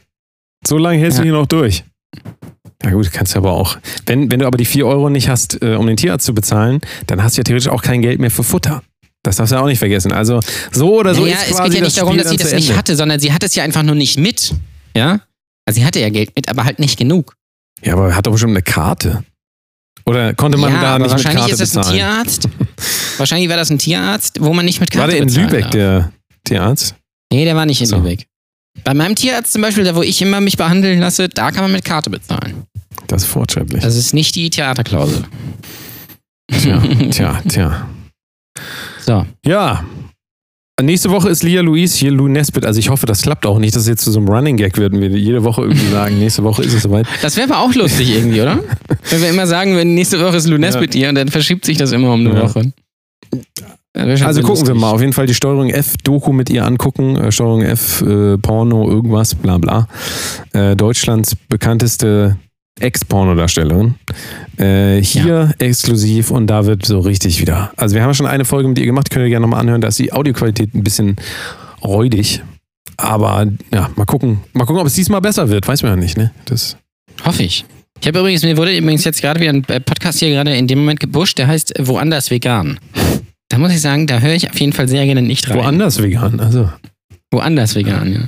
So lange hältst du Ja. hier noch durch. Ja gut, kannst du aber auch. Wenn, wenn du aber die 4 Euro nicht hast, äh, um den Tierarzt zu bezahlen, dann hast du ja theoretisch auch kein Geld mehr für Futter. Das darfst du ja auch nicht vergessen. Also so oder so naja, ist es quasi geht ja das nicht darum, Spiel dass sie das zu nicht Ende. hatte, sondern sie hat es ja einfach nur nicht mit. Ja? Also sie hatte ja Geld mit, aber halt nicht genug. Ja, aber er hat doch bestimmt eine Karte. Oder konnte man ja, da nicht mit wahrscheinlich Karte ist das ein bezahlen? Tierarzt. wahrscheinlich war das ein Tierarzt, wo man nicht mit War Karte der in bezahlen Lübeck, darf. der Tierarzt? Nee, der war nicht in So. Lübeck. Bei meinem Tierarzt zum Beispiel, da wo ich immer mich behandeln lasse, da kann man mit Karte bezahlen. Das ist fortschrittlich. Das ist nicht die Theaterklausel. Tja, tja, tja. So. Ja. Nächste Woche ist Lia Louise hier, Lou Nesbitt. Also ich hoffe, das klappt auch nicht, dass es jetzt zu so einem Running Gag wird und wir jede Woche irgendwie sagen, nächste Woche ist es soweit. Das wäre aber auch lustig irgendwie, oder? Wenn wir immer sagen, wenn nächste Woche ist Lou Nesbitt hier und dann verschiebt sich das immer um eine Ja. Woche. Also gucken wir lustig. mal. Auf jeden Fall die Steuerung F-Doku mit ihr angucken. Äh, Steuerung F, äh, Porno, irgendwas, bla bla. Äh, Deutschlands bekannteste Ex-Pornodarstellerin. Äh, hier exklusiv und da wird so richtig wieder. Also wir haben ja schon eine Folge mit ihr gemacht, könnt ihr gerne nochmal anhören. Da ist die Audioqualität ein bisschen räudig. Aber ja, mal gucken. Mal gucken, ob es diesmal besser wird. Weiß man ja nicht, ne? Das, Hoffe ich. Ich habe übrigens, mir wurde übrigens jetzt gerade wieder ein äh, Podcast hier gerade in dem Moment gebuscht, der heißt Woanders Vegan. Da muss ich sagen, da höre ich auf jeden Fall sehr gerne nicht rein. woanders vegan. Also. Woanders vegan, ja.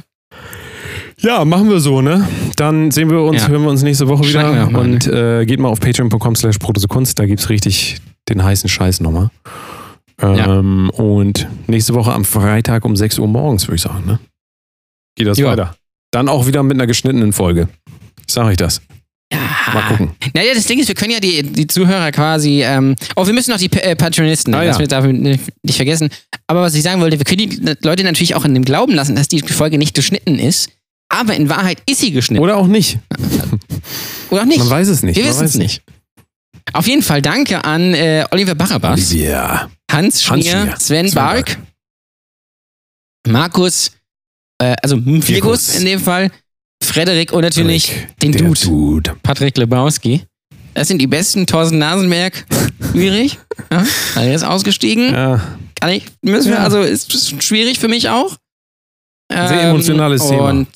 Ja, machen wir so, ne? Dann sehen wir uns, Ja. hören wir uns nächste Woche wieder. mal, und äh, geht mal auf patreon.com slash Kunst, da gibt's richtig den heißen Scheiß nochmal. Ähm, Und nächste Woche am Freitag um 6 Uhr morgens, würde ich sagen, ne? Geht das Ja. weiter. Dann auch wieder mit einer geschnittenen Folge. Sag ich das. Ja. Mal gucken. Naja, das Ding ist, wir können ja die, die Zuhörer quasi. Ähm, oh, wir müssen noch die äh, Patronisten, Ah, das ja. wir darf ich nicht nicht vergessen. Aber was ich sagen wollte, wir können die Leute natürlich auch in dem Glauben lassen, dass die Folge nicht geschnitten ist. Aber in Wahrheit ist sie geschnitten. Oder auch nicht. Oder auch nicht. Man weiß es nicht. wir wissen es nicht. Auf jeden Fall danke an äh, Oliver Barabbas, Ja. Hans Schmier, Hans Schmier, Sven, Sven Bark, Markus, äh, also Virgus in dem Fall, Frederik und natürlich Rick, den Dude. Dude. Patrick Lebowski. Das sind die besten. Thorsten Nasenberg, schwierig. Ja, er ist ausgestiegen. Ja. Kann ich, müssen wir, Ja. also ist, ist schwierig für mich auch. Sehr emotionales Thema. Und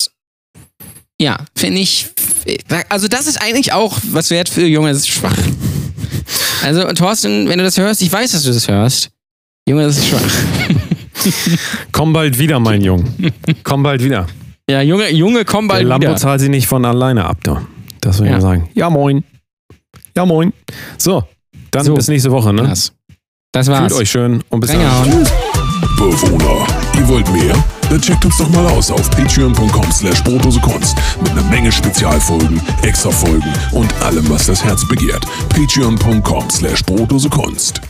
ja, finde ich, also das ist eigentlich auch was wert für Junge, das ist schwach. Also Thorsten, wenn du das hörst, ich weiß, dass du das hörst. Junge, das ist schwach. Komm bald wieder, mein Junge. Komm bald wieder. Ja, Junge, Junge, komm Der bald Lambo wieder. zahlt sie nicht von alleine ab, du. Das will ich Ja. mal sagen. Ja, moin. Ja, moin. So, dann So. bis nächste Woche, ne? Das, das Fühlt war's. euch schön und bis dann. Bewohner, ihr wollt mehr? Dann checkt uns doch mal aus auf patreon.com slash Kunst mit einer Menge Spezialfolgen, Extra-Folgen und allem, was das Herz begehrt. patreon.com slash Kunst.